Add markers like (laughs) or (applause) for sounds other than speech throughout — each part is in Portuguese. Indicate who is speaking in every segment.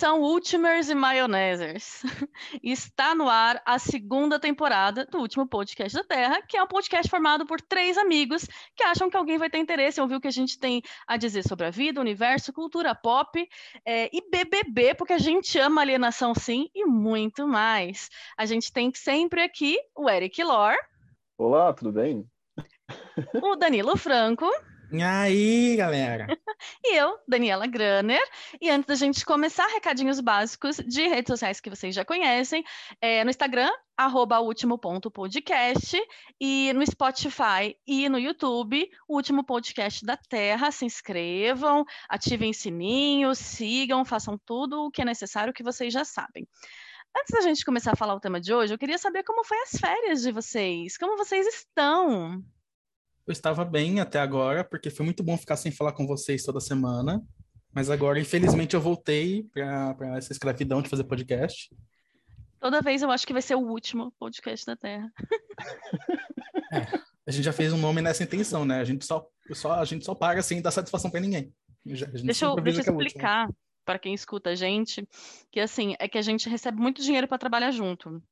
Speaker 1: Atenção, Ultimers e Maionesers! (laughs) Está no ar a segunda temporada do último podcast da Terra, que é um podcast formado por três amigos que acham que alguém vai ter interesse em ouvir o que a gente tem a dizer sobre a vida, o universo, cultura pop é, e BBB, porque a gente ama alienação sim e muito mais. A gente tem sempre aqui o Eric Lor.
Speaker 2: Olá, tudo bem?
Speaker 1: O Danilo Franco. (laughs)
Speaker 3: E aí, galera? (laughs)
Speaker 1: e eu, Daniela Graner. E antes da gente começar, recadinhos básicos de redes sociais que vocês já conhecem. É, no Instagram, arroba último ponto podcast. E no Spotify e no YouTube, o último podcast da Terra. Se inscrevam, ativem sininho, sigam, façam tudo o que é necessário que vocês já sabem. Antes da gente começar a falar o tema de hoje, eu queria saber como foi as férias de vocês. Como vocês estão?
Speaker 3: Eu estava bem até agora, porque foi muito bom ficar sem falar com vocês toda semana. Mas agora, infelizmente, eu voltei para essa escravidão de fazer podcast.
Speaker 1: Toda vez eu acho que vai ser o último podcast da Terra. (laughs)
Speaker 3: É, a gente já fez um nome nessa intenção, né? A gente só, só, a gente só paga sem dar satisfação para ninguém.
Speaker 1: deixa eu, deixa eu explicar para quem escuta a gente que assim é que a gente recebe muito dinheiro para trabalhar junto.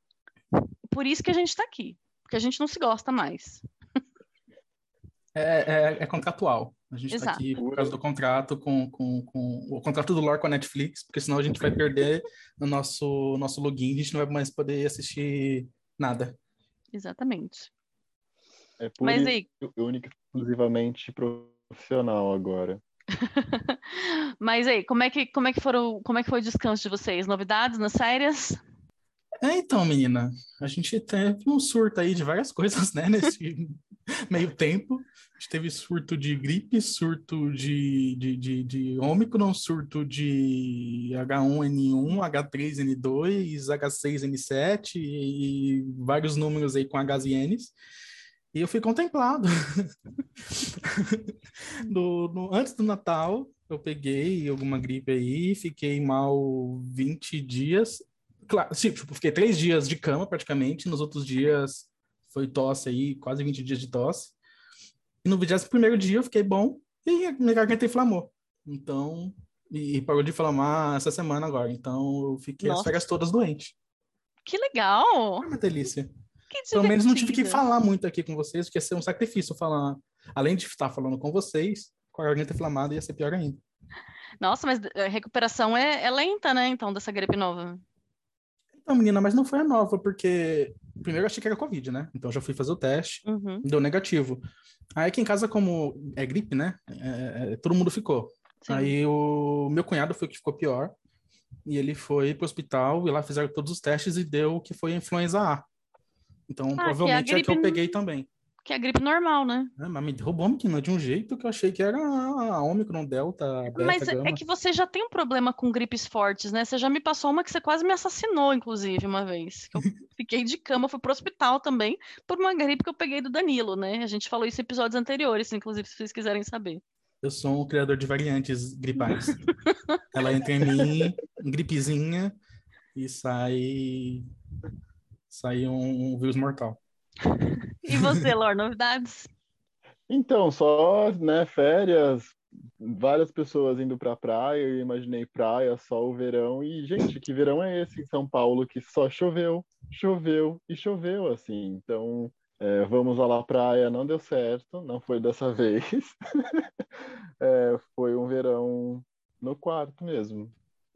Speaker 1: Por isso que a gente está aqui, porque a gente não se gosta mais
Speaker 3: é, é, é contratual. A gente está aqui por causa do contrato com, com, com o contrato do lore com a Netflix, porque senão a gente vai perder o nosso, nosso login, a gente não vai mais poder assistir nada.
Speaker 1: Exatamente.
Speaker 2: É por Mas aí... única exclusivamente profissional agora. (laughs)
Speaker 1: Mas aí, como é que como é que foram, como é que foi o descanso de vocês? Novidades nas férias?
Speaker 3: É, então, menina, a gente teve um surto aí de várias (laughs) coisas, né, nesse (laughs) meio tempo. A gente teve surto de gripe, surto de, de, de, de surto de H1N1, H3N2, H6N7 e vários números aí com Hs e Ns. E eu fui contemplado. (laughs) no, antes do Natal, eu peguei alguma gripe aí, fiquei mal 20 dias. Claro, tipo, fiquei três dias de cama praticamente, nos outros dias foi tosse aí, quase 20 dias de tosse. E no 21 dia eu fiquei bom e minha garganta inflamou. Então, e, e parou de inflamar essa semana agora. Então eu fiquei Nossa. as férias todas doente.
Speaker 1: Que legal!
Speaker 3: É uma delícia. Pelo menos não tive que falar muito aqui com vocês, porque ia ser um sacrifício falar. Além de estar falando com vocês, com a garganta inflamada ia ser pior ainda.
Speaker 1: Nossa, mas a recuperação é, é lenta, né, então, dessa gripe nova?
Speaker 3: Então, menina, mas não foi a nova, porque primeiro eu achei que era Covid, né? Então já fui fazer o teste, uhum. deu negativo. Aí aqui em casa, como é gripe, né? É, é, todo mundo ficou. Sim. Aí o meu cunhado foi o que ficou pior. E ele foi pro hospital e lá fizeram todos os testes e deu que foi influenza A. Então, ah, provavelmente é, a, é que eu peguei também
Speaker 1: que é a gripe normal, né?
Speaker 3: É, mas me derrubou a menina de um jeito que eu achei que era a Omicron, Delta, Beta,
Speaker 1: Mas
Speaker 3: é Gama.
Speaker 1: é que você já tem um problema com gripes fortes, né? Você já me passou uma que você quase me assassinou, inclusive, uma vez. Eu (laughs) fiquei de cama, fui pro hospital também por uma gripe que eu peguei do Danilo, né? A gente falou isso em episódios anteriores, inclusive, se vocês quiserem saber.
Speaker 3: Eu sou um criador de variantes gripais. (laughs) Ela entra em mim, gripezinha, e sai, sai um vírus mortal.
Speaker 1: E você, Lor, novidades?
Speaker 2: Então, só, né, férias, várias pessoas indo pra praia, eu imaginei praia, sol, verão, e, gente, que verão é esse em São Paulo que só choveu, choveu e choveu, assim, então, é, vamos lá praia, não deu certo, não foi dessa (laughs) vez, é, foi um verão no quarto mesmo,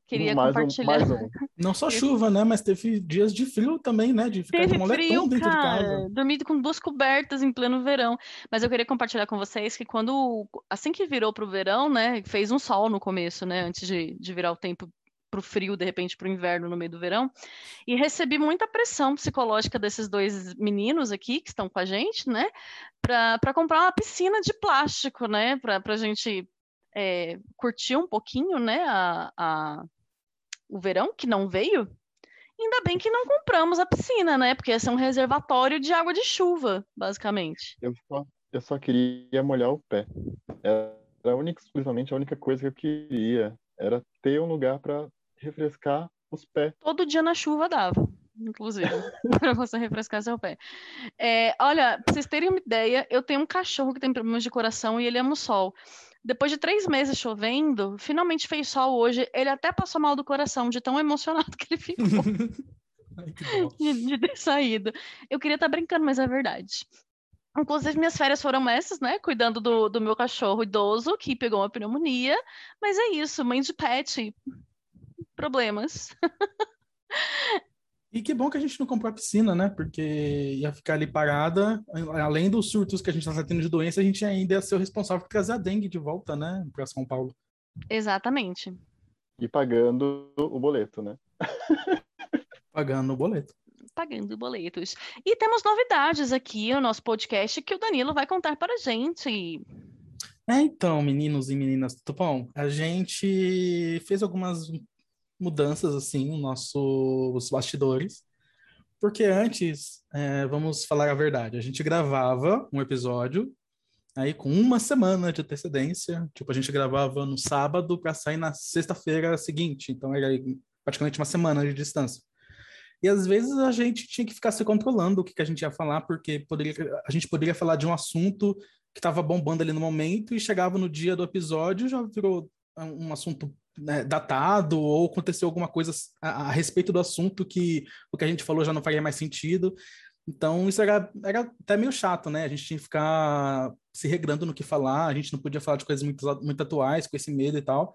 Speaker 1: Queria mais compartilhar.
Speaker 3: Um, um. Não só chuva, né? Mas teve dias de frio também, né? De ficar teve de moletom frio, dentro cara. de casa.
Speaker 1: Dormido com duas cobertas em pleno verão. Mas eu queria compartilhar com vocês que quando, assim que virou pro verão, né? Fez um sol no começo, né? Antes de, de virar o tempo pro frio, de repente pro inverno no meio do verão. E recebi muita pressão psicológica desses dois meninos aqui que estão com a gente, né? Para comprar uma piscina de plástico, né? Para a gente é, curtir um pouquinho, né? A, a o verão, que não veio, ainda bem que não compramos a piscina, né? Porque ia ser um reservatório de água de chuva, basicamente.
Speaker 2: Eu só, eu só queria molhar o pé. Era única, exclusivamente a única coisa que eu queria. Era ter um lugar para refrescar os pés.
Speaker 1: Todo dia na chuva dava, inclusive, (laughs) para você refrescar seu pé. É, olha, pra vocês terem uma ideia, eu tenho um cachorro que tem problemas de coração e ele ama o sol. Depois de três meses chovendo, finalmente fez sol hoje. Ele até passou mal do coração, de tão (laughs) emocionado que ele ficou (laughs)
Speaker 3: Ai, que
Speaker 1: de, de ter saído. Eu queria estar brincando, mas é verdade. Inclusive, minhas férias foram essas, né? Cuidando do, do meu cachorro idoso, que pegou uma pneumonia. Mas é isso, mãe de pet. Problemas. (laughs)
Speaker 3: E que bom que a gente não comprou a piscina, né? Porque ia ficar ali parada. Além dos surtos que a gente está tendo de doença, a gente ainda ia ser o responsável por trazer a dengue de volta, né? Para São Paulo.
Speaker 1: Exatamente.
Speaker 2: E pagando o boleto, né?
Speaker 3: Pagando o boleto.
Speaker 1: Pagando boletos. E temos novidades aqui no nosso podcast que o Danilo vai contar para a gente.
Speaker 3: É, então, meninos e meninas, tudo bom? A gente fez algumas mudanças, assim, nos nossos bastidores. Porque antes, é, vamos falar a verdade, a gente gravava um episódio aí com uma semana de antecedência. Tipo, a gente gravava no sábado para sair na sexta-feira seguinte. Então, era praticamente uma semana de distância. E às vezes a gente tinha que ficar se controlando o que, que a gente ia falar, porque poderia, a gente poderia falar de um assunto que estava bombando ali no momento e chegava no dia do episódio já virou um assunto né, datado ou aconteceu alguma coisa a, a, respeito do assunto que o que a gente falou já não faria mais sentido. Então isso era, era até meio chato, né? A gente tinha que ficar se regrando no que falar, a gente não podia falar de coisas muito, muito atuais com esse medo e tal.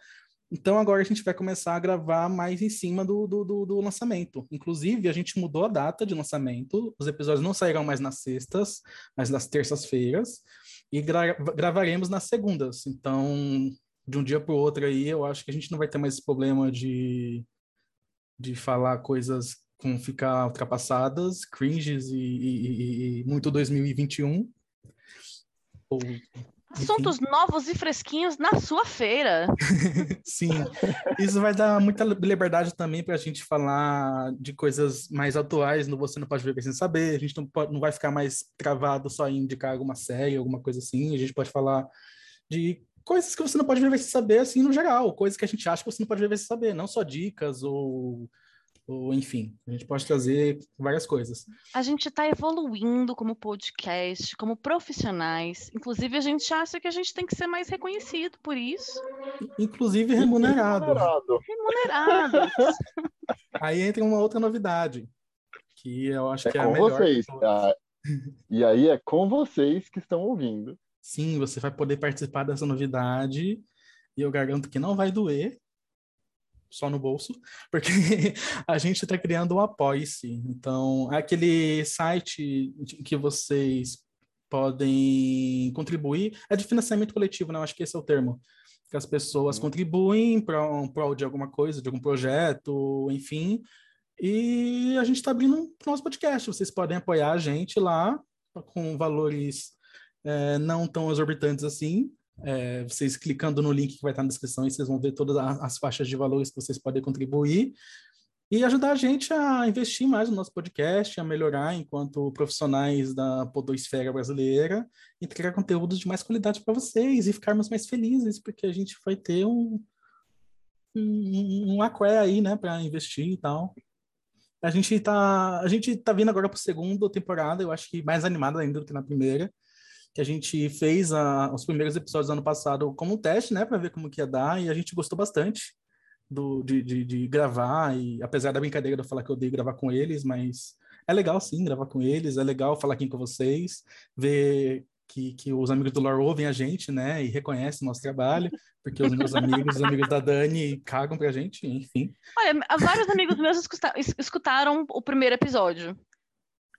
Speaker 3: Então agora a gente vai começar a gravar mais em cima do, do, do, do, lançamento. Inclusive, a gente mudou a data de lançamento. Os episódios não sairão mais nas sextas, mas nas terças-feiras. E gra gravaremos nas segundas. Então, de um dia para o outro aí, eu acho que a gente não vai ter mais esse problema de, de falar coisas com ficar ultrapassadas, cringes e, e, e muito 2021. Ou
Speaker 1: Assuntos novos e fresquinhos na sua feira. (laughs)
Speaker 3: Sim, isso vai dar muita liberdade também para a gente falar de coisas mais atuais no Você Não Pode Ver Sem Saber. A gente não, pode, não vai ficar mais travado só em indicar alguma série, alguma coisa assim. A gente pode falar de coisas que você não pode ver sem saber, assim, no geral. Coisas que a gente acha que você não pode ver sem saber. Não só dicas ou ou enfim, a gente pode trazer várias coisas.
Speaker 1: A gente está evoluindo como podcast, como profissionais. Inclusive, a gente acha que a gente tem que ser mais reconhecido por isso.
Speaker 3: Inclusive remunerado.
Speaker 2: Remunerado.
Speaker 1: Remunerados. (laughs)
Speaker 3: aí entra uma outra novidade, que eu acho
Speaker 2: é
Speaker 3: que é
Speaker 2: com
Speaker 3: a melhor.
Speaker 2: Vocês, tá? E aí é com vocês que estão ouvindo.
Speaker 3: Sim, você vai poder participar dessa novidade e eu garanto que não vai doer só no bolso, (laughs) porque a gente está criando um apoia-se. Então, é aquele site que vocês podem contribuir, é de financiamento coletivo, né? Eu acho que esse é o termo. Que as pessoas contribuem para um prol de alguma coisa, de algum projeto, enfim. E a gente está abrindo um nosso podcast. Vocês podem apoiar a gente lá com valores é, não tão exorbitantes assim, é, vocês clicando no link que vai estar na descrição vocês vão ver todas as faixas de valores que vocês podem contribuir e ajudar a gente a investir mais no nosso podcast, a melhorar enquanto profissionais da podosfera brasileira, entregar conteúdos de mais qualidade para vocês e ficarmos mais felizes, porque a gente vai ter um, um, um aqué aí, né, para investir e tal. A gente tá, a gente tá vindo agora para a segunda temporada, eu acho que mais animada ainda do que na primeira que a gente fez a, os primeiros episódios do ano passado como um teste, né, para ver como que ia dar, e a gente gostou bastante do, de, de, de, gravar, e apesar da brincadeira de eu falar que eu odeio gravar com eles, mas é legal sim gravar com eles, é legal falar aqui com vocês, ver que, que os amigos do Lore ouvem a gente, né, e reconhecem o nosso trabalho, porque os meus amigos, os amigos da Dani cagam pra gente, enfim.
Speaker 1: Olha, vários amigos meus escutaram o primeiro episódio.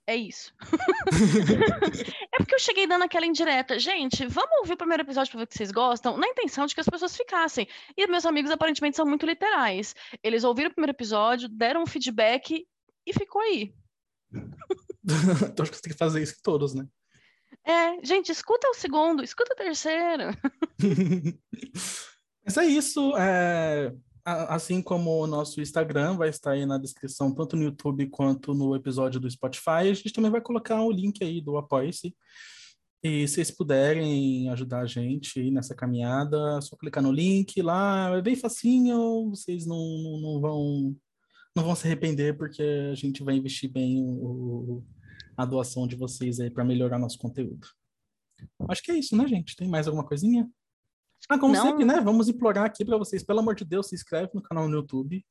Speaker 1: É isso. (laughs) é porque eu cheguei dando aquela indireta. Gente, vamos ouvir o primeiro episódio para ver o que vocês gostam, na intenção de que as pessoas ficassem. E meus amigos aparentemente são muito literais. Eles ouviram o primeiro episódio, deram um feedback e ficou aí. (laughs)
Speaker 3: então acho que você tem que fazer isso com todos, né?
Speaker 1: É, gente, escuta o segundo, escuta o terceiro. (laughs)
Speaker 3: Mas é isso. É assim como o nosso Instagram vai estar aí na descrição, tanto no YouTube quanto no episódio do Spotify, a gente também vai colocar o link aí do Apoie-se. E se vocês puderem ajudar a gente nessa caminhada, é só clicar no link lá, é bem facinho, vocês não, não, não vão não vão se arrepender, porque a gente vai investir bem o, a doação de vocês aí para melhorar nosso conteúdo. Acho que é isso, né, gente? Tem mais alguma coisinha? Ah, como
Speaker 1: Não.
Speaker 3: sempre, né? Vamos implorar aqui para vocês, pelo amor de Deus, se inscreve no canal no YouTube,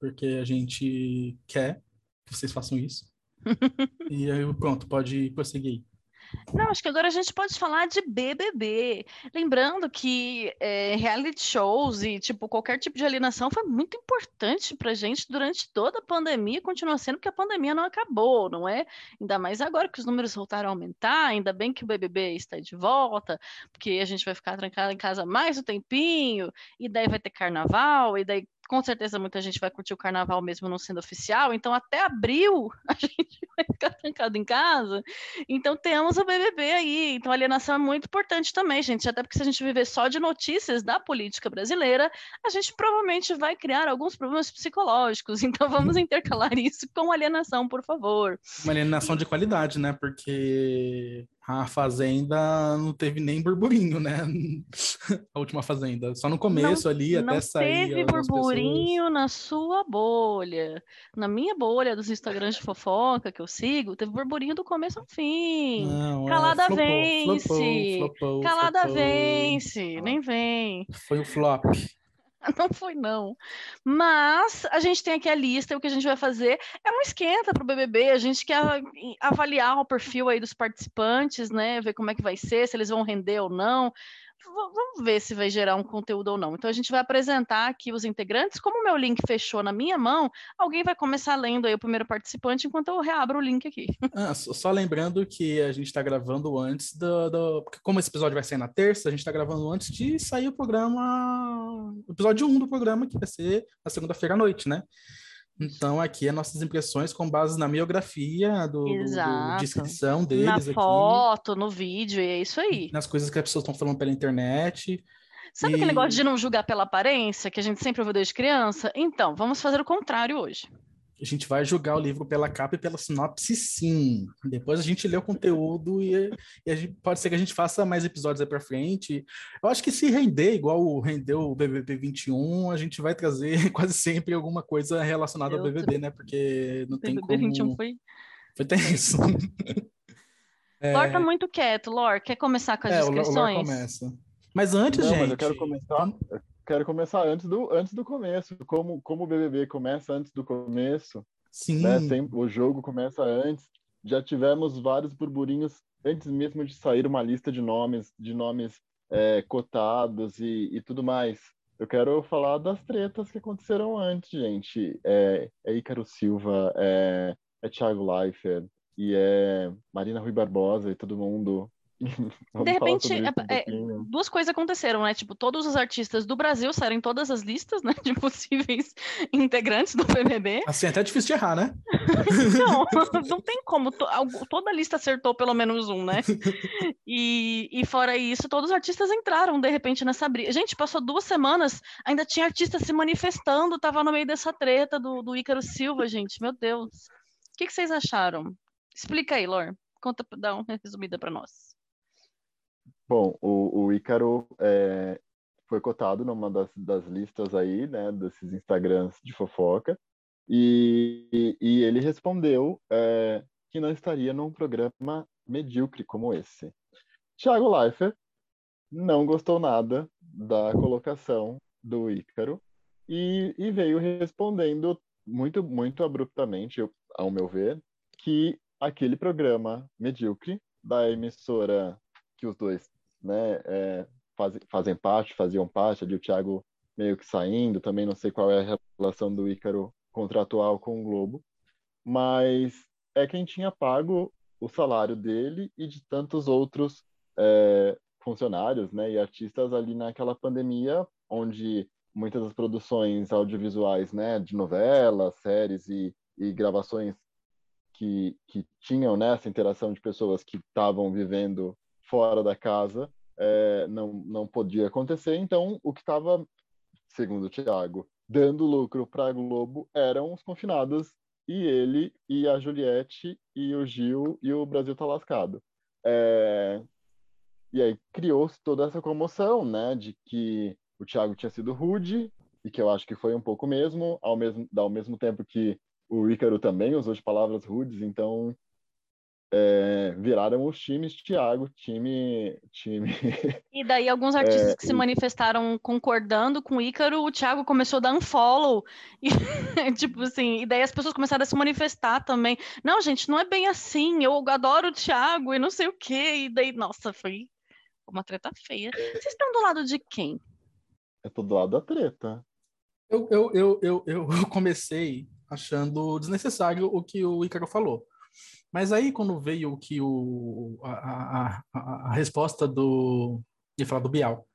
Speaker 3: porque a gente quer que vocês façam isso. (laughs) e aí, pronto, pode prosseguir.
Speaker 1: Não, acho que agora a gente pode falar de BBB. Lembrando que é, reality shows e tipo qualquer tipo de alienação foi muito importante pra gente durante toda a pandemia, continua sendo porque a pandemia não acabou, não é? Ainda mais agora que os números voltaram a aumentar, ainda bem que o BBB está de volta, porque a gente vai ficar trancado em casa mais um tempinho, e daí vai ter carnaval, e daí com certeza muita gente vai curtir o carnaval mesmo não sendo oficial, então até abril (laughs) a gente vai ficar trancado em casa. Então temos o BBB aí. Então alienação é muito importante também, gente. Até porque se a gente viver só de notícias da política brasileira, a gente provavelmente vai criar alguns problemas psicológicos. (laughs) Então vamos intercalar isso com alienação, por favor.
Speaker 3: Uma alienação de qualidade, né? Porque a Fazenda não teve nem burburinho, né? (laughs) a última Fazenda. Só no começo ali,
Speaker 1: não
Speaker 3: até sair.
Speaker 1: teve
Speaker 3: algumas
Speaker 1: burburinho
Speaker 3: pessoas.
Speaker 1: na sua bolha. Na minha bolha dos Instagrams de fofoca que eu sigo, teve burburinho do começo ao fim.
Speaker 3: Não, é,
Speaker 1: Calada
Speaker 3: flopou,
Speaker 1: vence.
Speaker 3: flopou, flopou,
Speaker 1: Calada vence, nem vem.
Speaker 3: Foi o flop. (laughs)
Speaker 1: Não foi, não. Mas a gente tem aqui a lista e o que a gente vai fazer é um esquenta para o BBB. A gente quer avaliar o perfil aí dos participantes, né? Ver como é que vai ser, se eles vão render ou não. Vamos ver se vai gerar um conteúdo ou não. Então a gente vai apresentar aqui os integrantes. Como o meu link fechou na minha mão, alguém vai começar lendo aí o primeiro participante enquanto eu reabro o link aqui.
Speaker 3: Ah, só só lembrando que a gente está gravando antes do, do- Porque como esse episódio vai sair na terça, a gente está gravando antes de sair o programa. O episódio 1 do programa, que vai ser na segunda-feira à noite, né? Então, aqui é nossas impressões com base na biografia do, do- descrição
Speaker 1: Na
Speaker 3: deles aqui.
Speaker 1: foto, no vídeo, e é isso aí.
Speaker 3: Nas coisas que as pessoas estão falando pela internet.
Speaker 1: Sabe aquele
Speaker 3: E-
Speaker 1: negócio de não julgar pela aparência, que a gente sempre ouviu desde criança? Então, vamos fazer o contrário hoje.
Speaker 3: A gente vai julgar o livro pela capa e pela sinopse, sim. Depois a gente lê o conteúdo e, e a gente- pode ser que a gente faça mais episódios aí pra frente. Eu acho que se render igual o- rendeu o BBB 21, a gente vai trazer (laughs) quase sempre alguma coisa relacionada ao
Speaker 1: Eu
Speaker 3: BBB, né? Porque não tem
Speaker 1: BBB
Speaker 3: como...
Speaker 1: 21 foi.
Speaker 3: Foi tenso. (laughs) É,
Speaker 1: Lor tá muito quieto. Lor, quer começar com as
Speaker 3: é, Lor- o Lor
Speaker 1: descrições?
Speaker 3: começa. Mas antes,
Speaker 2: Não,
Speaker 3: gente...
Speaker 2: mas eu quero começar. Quero começar antes do, antes do começo. Como, como o BBB começa antes do começo,
Speaker 3: Sim,
Speaker 2: né? Sem, o jogo começa antes. Já tivemos vários burburinhos antes mesmo de sair uma lista de nomes, de nomes é, cotados e, e tudo mais. Eu quero falar das tretas que aconteceram antes, gente. É, é Ícaro Silva, é, é Thiago Leifert e é Marina Rui Barbosa e todo mundo. (laughs)
Speaker 1: De repente,
Speaker 2: um
Speaker 1: é- é-
Speaker 2: pouquinho.
Speaker 1: Duas coisas aconteceram, né? Tipo, todos os artistas do Brasil saíram em todas as listas, né? (laughs) De possíveis integrantes do BBB.
Speaker 3: assim, até é difícil de errar, né? (laughs)
Speaker 1: Não, não tem como. Toda lista acertou pelo menos um, né? E, e fora isso, todos os artistas entraram de repente nessa briga. Gente, passou duas semanas, ainda tinha artista se manifestando, tava no meio dessa treta do, do Ícaro Silva, gente. Meu Deus. O que, que vocês acharam? Explica aí, Lor. Conta, dá uma resumida pra nós.
Speaker 2: Bom, o, o Ícaro é, foi cotado numa das, das listas aí, né, desses Instagrams de fofoca, e, e, ele respondeu é, que não estaria num programa medíocre como esse. Thiago Leifert não gostou nada da colocação do Ícaro e, e veio respondendo muito, muito abruptamente, ao meu ver, que aquele programa medíocre da emissora que os dois né, é, fazem, fazem parte, faziam parte, ali o Thiago meio que saindo, também não sei qual é a relação do Ícaro contratual com o Globo, mas é quem tinha pago o salário dele e de tantos outros é, funcionários né, e artistas ali naquela pandemia, onde muitas das produções audiovisuais né, de novelas, séries e, e gravações que, que tinham né, essa interação de pessoas que estavam vivendo fora da casa é, não, não podia acontecer. Então, o que estava, segundo o Tiago, dando lucro para a Globo eram os confinados e ele e a Juliette e o Gil e o Brasil tá lascado. É, e aí criou-se toda essa comoção, né, de que o Thiago tinha sido rude e que eu acho que foi um pouco mesmo, ao mesmo, ao mesmo tempo que o Ícaro também usou de palavras rudes, então é, viraram os times Thiago, time, time. (laughs)
Speaker 1: E daí alguns artistas é, que se manifestaram concordando com o Ícaro, o Thiago começou a dar um follow, (laughs) e, tipo assim, e daí as pessoas começaram a se manifestar também. Não, gente, não é bem assim, eu adoro o Thiago e não sei o quê, e daí, nossa, foi uma treta feia. Vocês estão do lado de quem?
Speaker 2: Eu tô do lado da treta.
Speaker 3: Eu, eu, eu, eu, eu (laughs) comecei achando desnecessário o que o Ícaro falou. Mas aí, quando veio que o, a, a, a, resposta do. ia falar do Bial,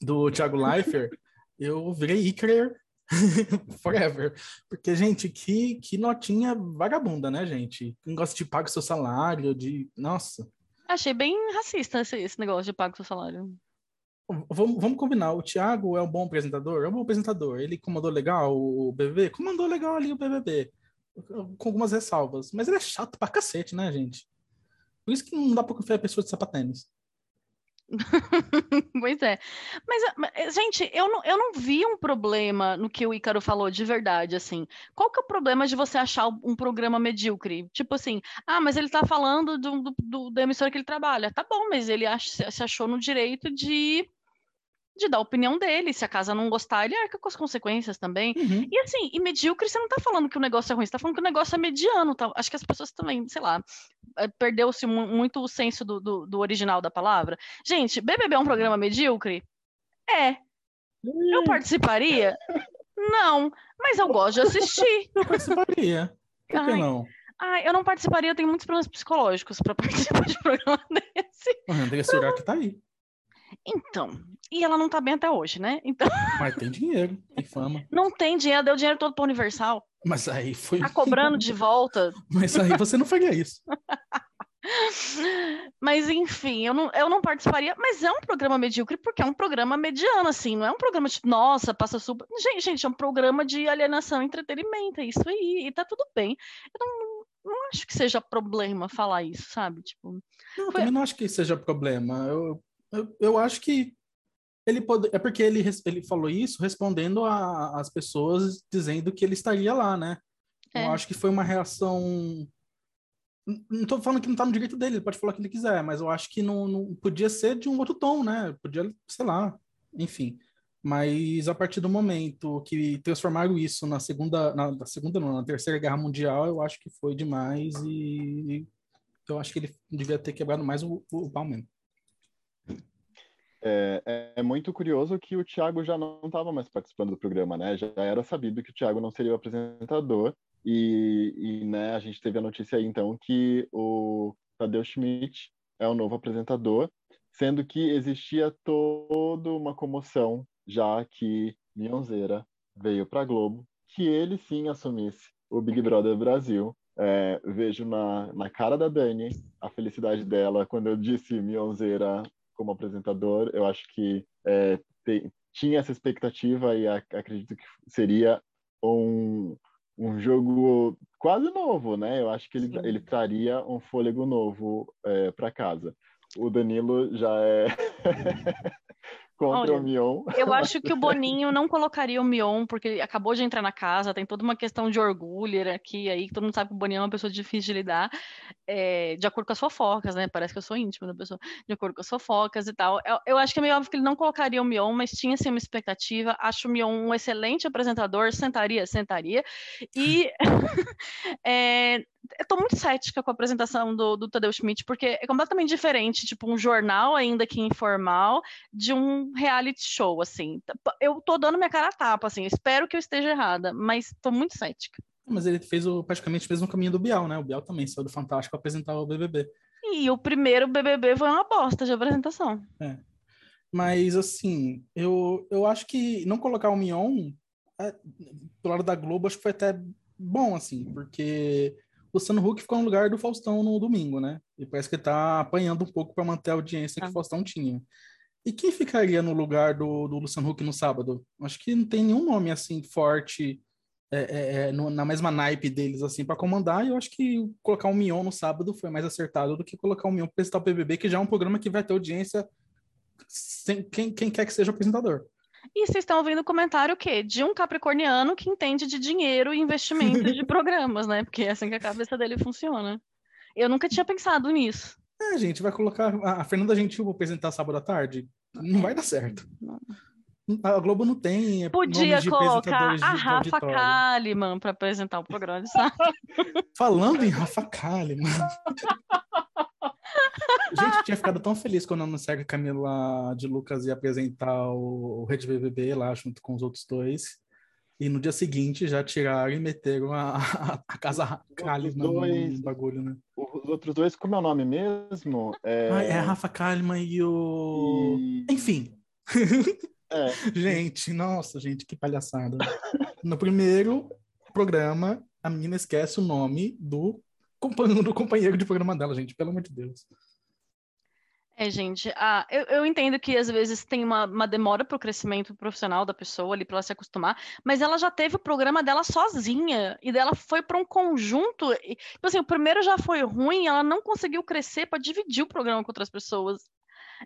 Speaker 3: do Thiago Leifert, eu virei Iker (laughs) forever. Porque, gente, que, que notinha vagabunda, né, gente? Negócio de paga seu salário, de. Nossa.
Speaker 1: Achei bem racista esse, esse negócio de paga seu salário.
Speaker 3: Vamos, vamos combinar. O Thiago é um bom apresentador? É um bom apresentador. Ele comandou legal o BBB? Comandou legal ali o BBB com algumas ressalvas. Mas ele é chato pra cacete, né, gente? Por isso que não dá pra confiar em pessoas de sapatênis. (laughs)
Speaker 1: pois é. Mas, eh, gente, eu não, eu não vi um problema no que o Ícaro falou de verdade, assim. Qual que é o problema de você achar um programa medíocre? Tipo assim, ah, mas ele tá falando do, do, do da emissora que ele trabalha. Tá bom, mas ele ach, se achou no direito de de dar a opinião dele. Se a casa não gostar, ele arca com as consequências também. Uhum. E assim, e medíocre, você não tá falando que o negócio é ruim, você tá falando que o negócio é mediano. Tá? Acho que as pessoas também, sei lá, eh, perdeu-se muito o senso do, do, do, original da palavra. Gente, BBB é um programa medíocre? É. Eu participaria? Não. Mas eu gosto de assistir. (laughs)
Speaker 3: Eu participaria. Por que Ai. não?
Speaker 1: Ah, eu não participaria, eu tenho muitos problemas psicológicos para (laughs) participar de um programa desse.
Speaker 3: Esse lugar que tá aí.
Speaker 1: Então, e ela não tá bem até hoje, né? Então... (laughs)
Speaker 3: Mas tem dinheiro, tem fama.
Speaker 1: Não tem dinheiro, deu dinheiro todo pro Universal.
Speaker 3: Mas aí foi.
Speaker 1: Tá cobrando de volta. (laughs)
Speaker 3: Mas aí você não faria isso. (laughs)
Speaker 1: mas enfim, eu não, eu não participaria. Mas é um programa medíocre porque é um programa mediano, assim. Não é um programa de, nossa, passa super. Gente, gente, é um programa de alienação e entretenimento. É isso aí. E tá tudo bem. Eu não, não acho que seja problema falar isso, sabe? Tipo,
Speaker 3: não, foi... também não acho que seja problema. Eu, eu, eu acho que ele pode, é porque ele, ele falou isso respondendo às pessoas dizendo que ele estaria lá, né? É. Eu acho que foi uma reação. Não estou falando que não está no direito dele, ele pode falar o que ele quiser, mas eu acho que não, não podia ser de um outro tom, né? Podia, sei lá, enfim. Mas a partir do momento que transformaram isso na segunda, na, na segunda não, na terceira guerra mundial, eu acho que foi demais e eu acho que ele devia ter quebrado mais o, o pau mesmo.
Speaker 2: É, é, é, muito curioso que o Thiago já não estava mais participando do programa, né? Já era sabido que o Thiago não seria o apresentador e, e né, a gente teve a notícia aí então que o Tadeu Schmidt é o novo apresentador, sendo que existia toda uma comoção já que Mionzeira veio para Globo, que ele sim assumisse o Big Brother Brasil. É, vejo na, na cara da Dani a felicidade dela quando eu disse Mionzeira como apresentador. Eu acho que é, te, tinha essa expectativa e a, acredito que seria um, um jogo quase novo, né? Eu acho que ele, ele traria um fôlego novo é, para casa. O Danilo já é (laughs) contra Olha, o Mion.
Speaker 1: Eu acho que o Boninho não colocaria o Mion, porque ele acabou de entrar na casa, tem toda uma questão de orgulho aqui, aí todo mundo sabe que o Boninho é uma pessoa difícil de lidar, é, de acordo com as fofocas, né? Parece que eu sou íntima da pessoa, de acordo com as fofocas e tal. Eu, eu acho que é meio óbvio que ele não colocaria o Mion, mas tinha sim uma expectativa. Acho o Mion um excelente apresentador, sentaria, sentaria. E (laughs) é, eu tô muito cética com a apresentação do, do Tadeu Schmidt, porque é completamente diferente, tipo, um jornal, ainda que informal, de um reality show, assim. Eu tô dando minha cara a tapa, assim, espero que eu esteja errada, mas tô muito cética.
Speaker 3: Mas ele fez o, praticamente fez o caminho do Bial, né? O Bial também saiu do Fantástico apresentar o BBB.
Speaker 1: E o primeiro BBB foi uma bosta de apresentação.
Speaker 3: É. Mas, assim, eu, eu acho que não colocar o Mion é, do lado da Globo, acho que foi até bom, assim, porque Luciano Huck ficou no lugar do Faustão no domingo, né? E parece que tá apanhando um pouco para manter a audiência que o ah. Faustão tinha. E quem ficaria no lugar do, do Luciano Huck no sábado? Acho que não tem nenhum nome assim forte é, é, é no, na mesma naipe deles assim para comandar. E eu acho que colocar o Mion no sábado foi mais acertado do que colocar o Mion para apresentar o PBB, que já é um programa que vai ter audiência sem quem, quem quer que seja o apresentador.
Speaker 1: E vocês estão ouvindo o comentário o quê? De um capricorniano que entende de dinheiro e investimento de (laughs) programas, né? Porque é assim que a cabeça dele funciona. Eu nunca tinha pensado nisso.
Speaker 3: É, gente, vai colocar a Fernanda Gentil pra apresentar sábado à tarde? Não vai dar certo. A Globo não tem.
Speaker 1: Podia
Speaker 3: de
Speaker 1: colocar
Speaker 3: de,
Speaker 1: a
Speaker 3: de
Speaker 1: Rafa Kalimann para apresentar o programa, sabe? (laughs)
Speaker 3: Falando em Rafa Kalimann. (laughs) Gente, eu tinha ficado tão feliz quando anunciaram que a Camila de Lucas ia apresentar o Rede BBB lá junto com os outros dois. E no dia seguinte já tiraram e meteram a, a, (laughs) a casa Kalimann
Speaker 2: dois,
Speaker 3: no bagulho, né?
Speaker 2: Os outros dois, como é o nome mesmo?
Speaker 3: É, ah, é a Rafa Kalimann e o. E... Enfim.
Speaker 2: É. (laughs)
Speaker 3: Gente, nossa, gente, que palhaçada. No primeiro programa, a menina esquece o nome do do companheiro de programa dela, gente, pelo amor de Deus.
Speaker 1: É, gente, ah, eu, eu entendo que às vezes tem uma, uma demora para o crescimento profissional da pessoa ali para ela se acostumar, mas ela já teve o programa dela sozinha e dela foi para um conjunto. E, tipo assim, o primeiro já foi ruim, ela não conseguiu crescer para dividir o programa com outras pessoas.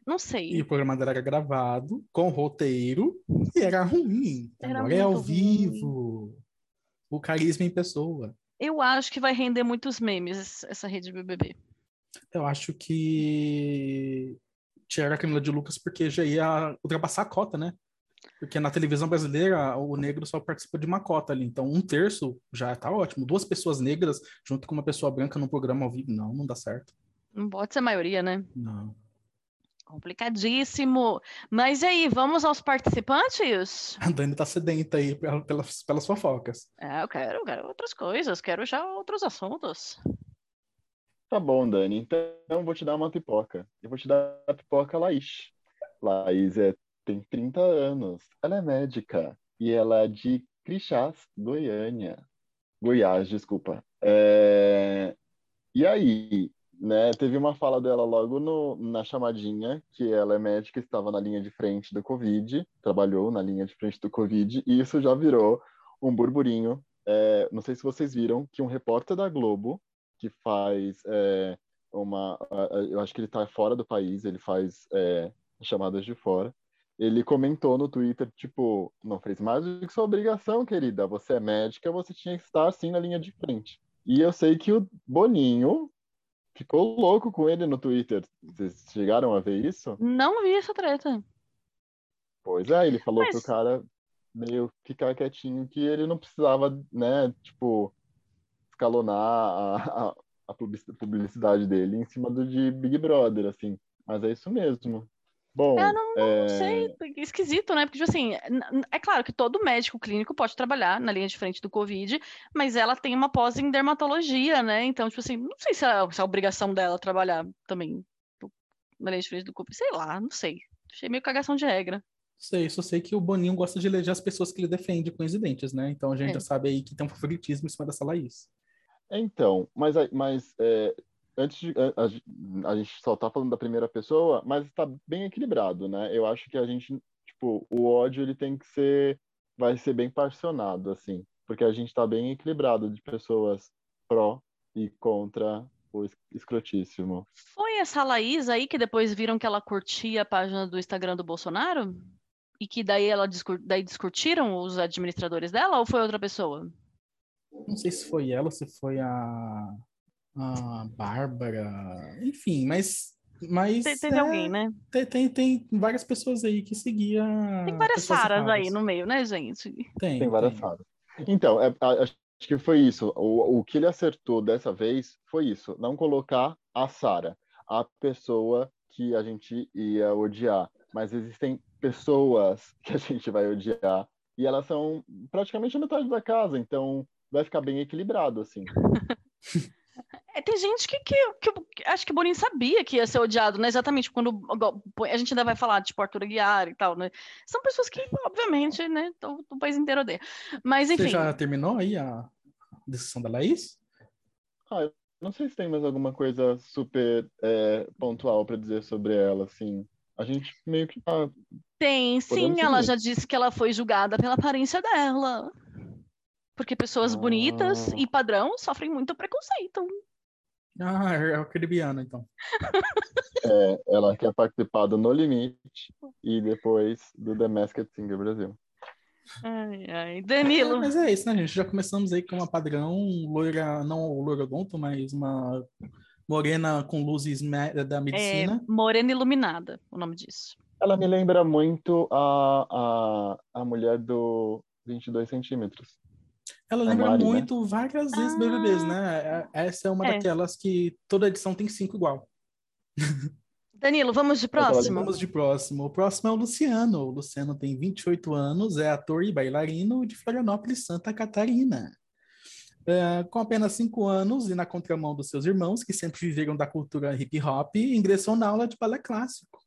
Speaker 1: Não sei.
Speaker 3: E o programa dela era gravado, com roteiro, e era ruim. Era Agora é ao vivo. O carisma em pessoa.
Speaker 1: Eu acho que vai render muitos memes essa rede BBB.
Speaker 3: Eu acho que tiraram a Camila de Lucas porque já ia ultrapassar a cota, né? Porque na televisão brasileira o negro só participa de uma cota ali. Então, um terço já tá ótimo. Duas pessoas negras junto com uma pessoa branca num programa ao vivo. Não, não dá certo.
Speaker 1: Não pode ser a maioria, né?
Speaker 3: Não.
Speaker 1: Complicadíssimo. Mas e aí, vamos aos participantes?
Speaker 3: A Dani tá sedenta aí pelas, pelas fofocas.
Speaker 1: É, eu quero, eu quero outras coisas, quero já outros assuntos.
Speaker 2: Tá bom, Dani. Então vou te dar uma pipoca. Eu vou te dar a pipoca Laís. Laís é, tem 30 anos. Ela é médica e ela é de Crixás, Goiânia. Goiás, desculpa. É... E aí, né? Teve uma fala dela logo no, na chamadinha, que ela é médica, estava na linha de frente do Covid, trabalhou na linha de frente do Covid, e isso já virou um burburinho. É, não sei se vocês viram que um repórter da Globo, que faz é, uma. Eu acho que ele está fora do país, ele faz é, chamadas de fora. Ele comentou no Twitter, tipo, não fez mais do que sua obrigação, querida. Você é médica, você tinha que estar assim na linha de frente. E eu sei que o Boninho ficou louco com ele no Twitter. Vocês chegaram a ver isso?
Speaker 1: Não vi essa treta.
Speaker 2: Pois é, ele falou Mas... pro cara meio ficar quietinho que ele não precisava, né, tipo, escalonar a, a, a publicidade dele em cima do de Big Brother, assim. Mas é isso mesmo. Bom,
Speaker 1: eu não, não é... sei, esquisito, né? Porque, tipo assim, é claro que todo médico clínico pode trabalhar na linha de frente do Covid, mas ela tem uma pós em dermatologia, né? Então, tipo assim, não sei se é, se é a obrigação dela trabalhar também na linha de frente do Covid. Sei lá, não sei. Achei meio cagação de regra.
Speaker 3: Sei, só sei que o Boninho gosta de eleger as pessoas que ele defende com os dentes, né? Então a gente é. já sabe aí que tem um favoritismo em cima dessa Laís.
Speaker 2: Então, mas, mas é, antes de, a, a, gente só tá falando da primeira pessoa, mas está bem equilibrado, né? Eu acho que a gente, tipo, o ódio ele tem que ser, vai ser bem parcionado, assim, porque a gente está bem equilibrado de pessoas pró e contra o escrotíssimo.
Speaker 1: Foi essa Laís aí que depois viram que ela curtia a página do Instagram do Bolsonaro? E que daí ela daí discutiram os administradores dela ou foi outra pessoa?
Speaker 3: Não sei se foi ela, se foi a a Bárbara, enfim, mas. mas
Speaker 1: teve é, alguém, né?
Speaker 3: Tem, tem, tem, várias pessoas aí que seguia.
Speaker 1: Tem várias Saras aí no meio, né, gente?
Speaker 2: Tem. Tem várias Saras. Então, é, acho que foi isso. O, o que ele acertou dessa vez foi isso: não colocar a Sara, a pessoa que a gente ia odiar. Mas existem pessoas (laughs) que a gente vai odiar e elas são praticamente a metade da casa, então vai ficar bem equilibrado, assim. (laughs)
Speaker 1: É, tem gente que, que, que, acho que o Boninho sabia que ia ser odiado, né? Exatamente quando a gente ainda vai falar de tipo, Arthur Aguiar e tal, né? São pessoas que, obviamente, né, o, o país inteiro odeia. Mas, enfim. Você
Speaker 3: já terminou aí a decisão da Laís?
Speaker 2: Ah, eu não sei se tem mais alguma coisa super é, pontual para dizer sobre ela, assim. A gente meio que tá.
Speaker 1: Tem, sim, ela já disse que ela foi julgada pela aparência dela. Porque pessoas ah. bonitas e padrão sofrem muito preconceito.
Speaker 3: Ah, é o Cribiano, então.
Speaker 2: é, ela quer participar do No Limite e depois do The Masked Singer Brasil.
Speaker 1: Ai, ai. Danilo.
Speaker 3: É, mas é isso, né, gente? Já começamos aí com uma padrão loira, não loira odonto, mas uma Morena com luzes da
Speaker 1: É
Speaker 3: medicina.
Speaker 1: Morena Iluminada, o nome disso.
Speaker 2: Ela me lembra muito a, a, a mulher do 22 centímetros.
Speaker 3: Ela lembra
Speaker 2: Mari, né?
Speaker 3: muito várias vezes BBBs, né? É- Essa é uma
Speaker 1: É.
Speaker 3: daquelas que toda edição tem cinco igual. (laughs)
Speaker 1: Danilo, vamos de próximo?
Speaker 3: Vamos de próximo. O próximo é o Luciano. O Luciano tem 28 anos, é ator e bailarino de Florianópolis, Santa Catarina. É, com apenas 5 anos e na contramão dos seus irmãos, que sempre viveram da cultura hip hop, ingressou na aula de balé clássico.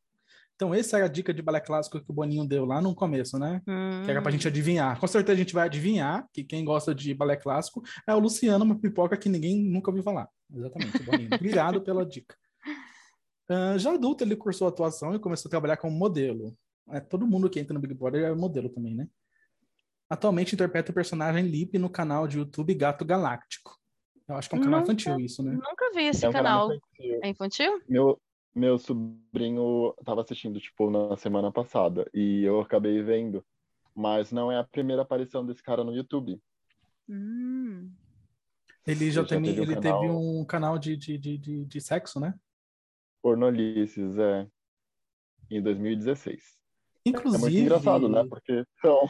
Speaker 3: Então, essa era a dica de balé clássico que o Boninho deu lá no começo, né?
Speaker 1: Hum,
Speaker 3: Que era pra gente adivinhar. Com certeza a gente vai adivinhar que quem gosta de balé clássico é o Luciano, uma pipoca que ninguém nunca ouviu falar. Exatamente, Boninho. Obrigado (laughs) pela dica. Ah, já adulto, ele cursou atuação e começou a trabalhar como modelo. É, todo mundo que entra no Big Brother é modelo também, né? Atualmente interpreta o personagem Lip no canal de YouTube Gato Galáctico. Eu acho que é um canal
Speaker 1: Nunca-
Speaker 3: infantil isso, né?
Speaker 1: Nunca vi esse
Speaker 2: É um
Speaker 1: canal.
Speaker 2: canal infantil.
Speaker 1: É infantil?
Speaker 2: Meu, meu sobrinho estava assistindo, tipo, na semana passada, e eu acabei vendo. Mas não é a primeira aparição desse cara no YouTube.
Speaker 1: Hum.
Speaker 3: Ele já,
Speaker 2: já
Speaker 3: teve,
Speaker 2: teve um
Speaker 3: ele
Speaker 2: canal-
Speaker 3: teve um canal de, de, de, de, de sexo, né?
Speaker 2: Pornolices, é. Em 2016.
Speaker 3: Inclusive.
Speaker 2: É muito engraçado, né? Porque são,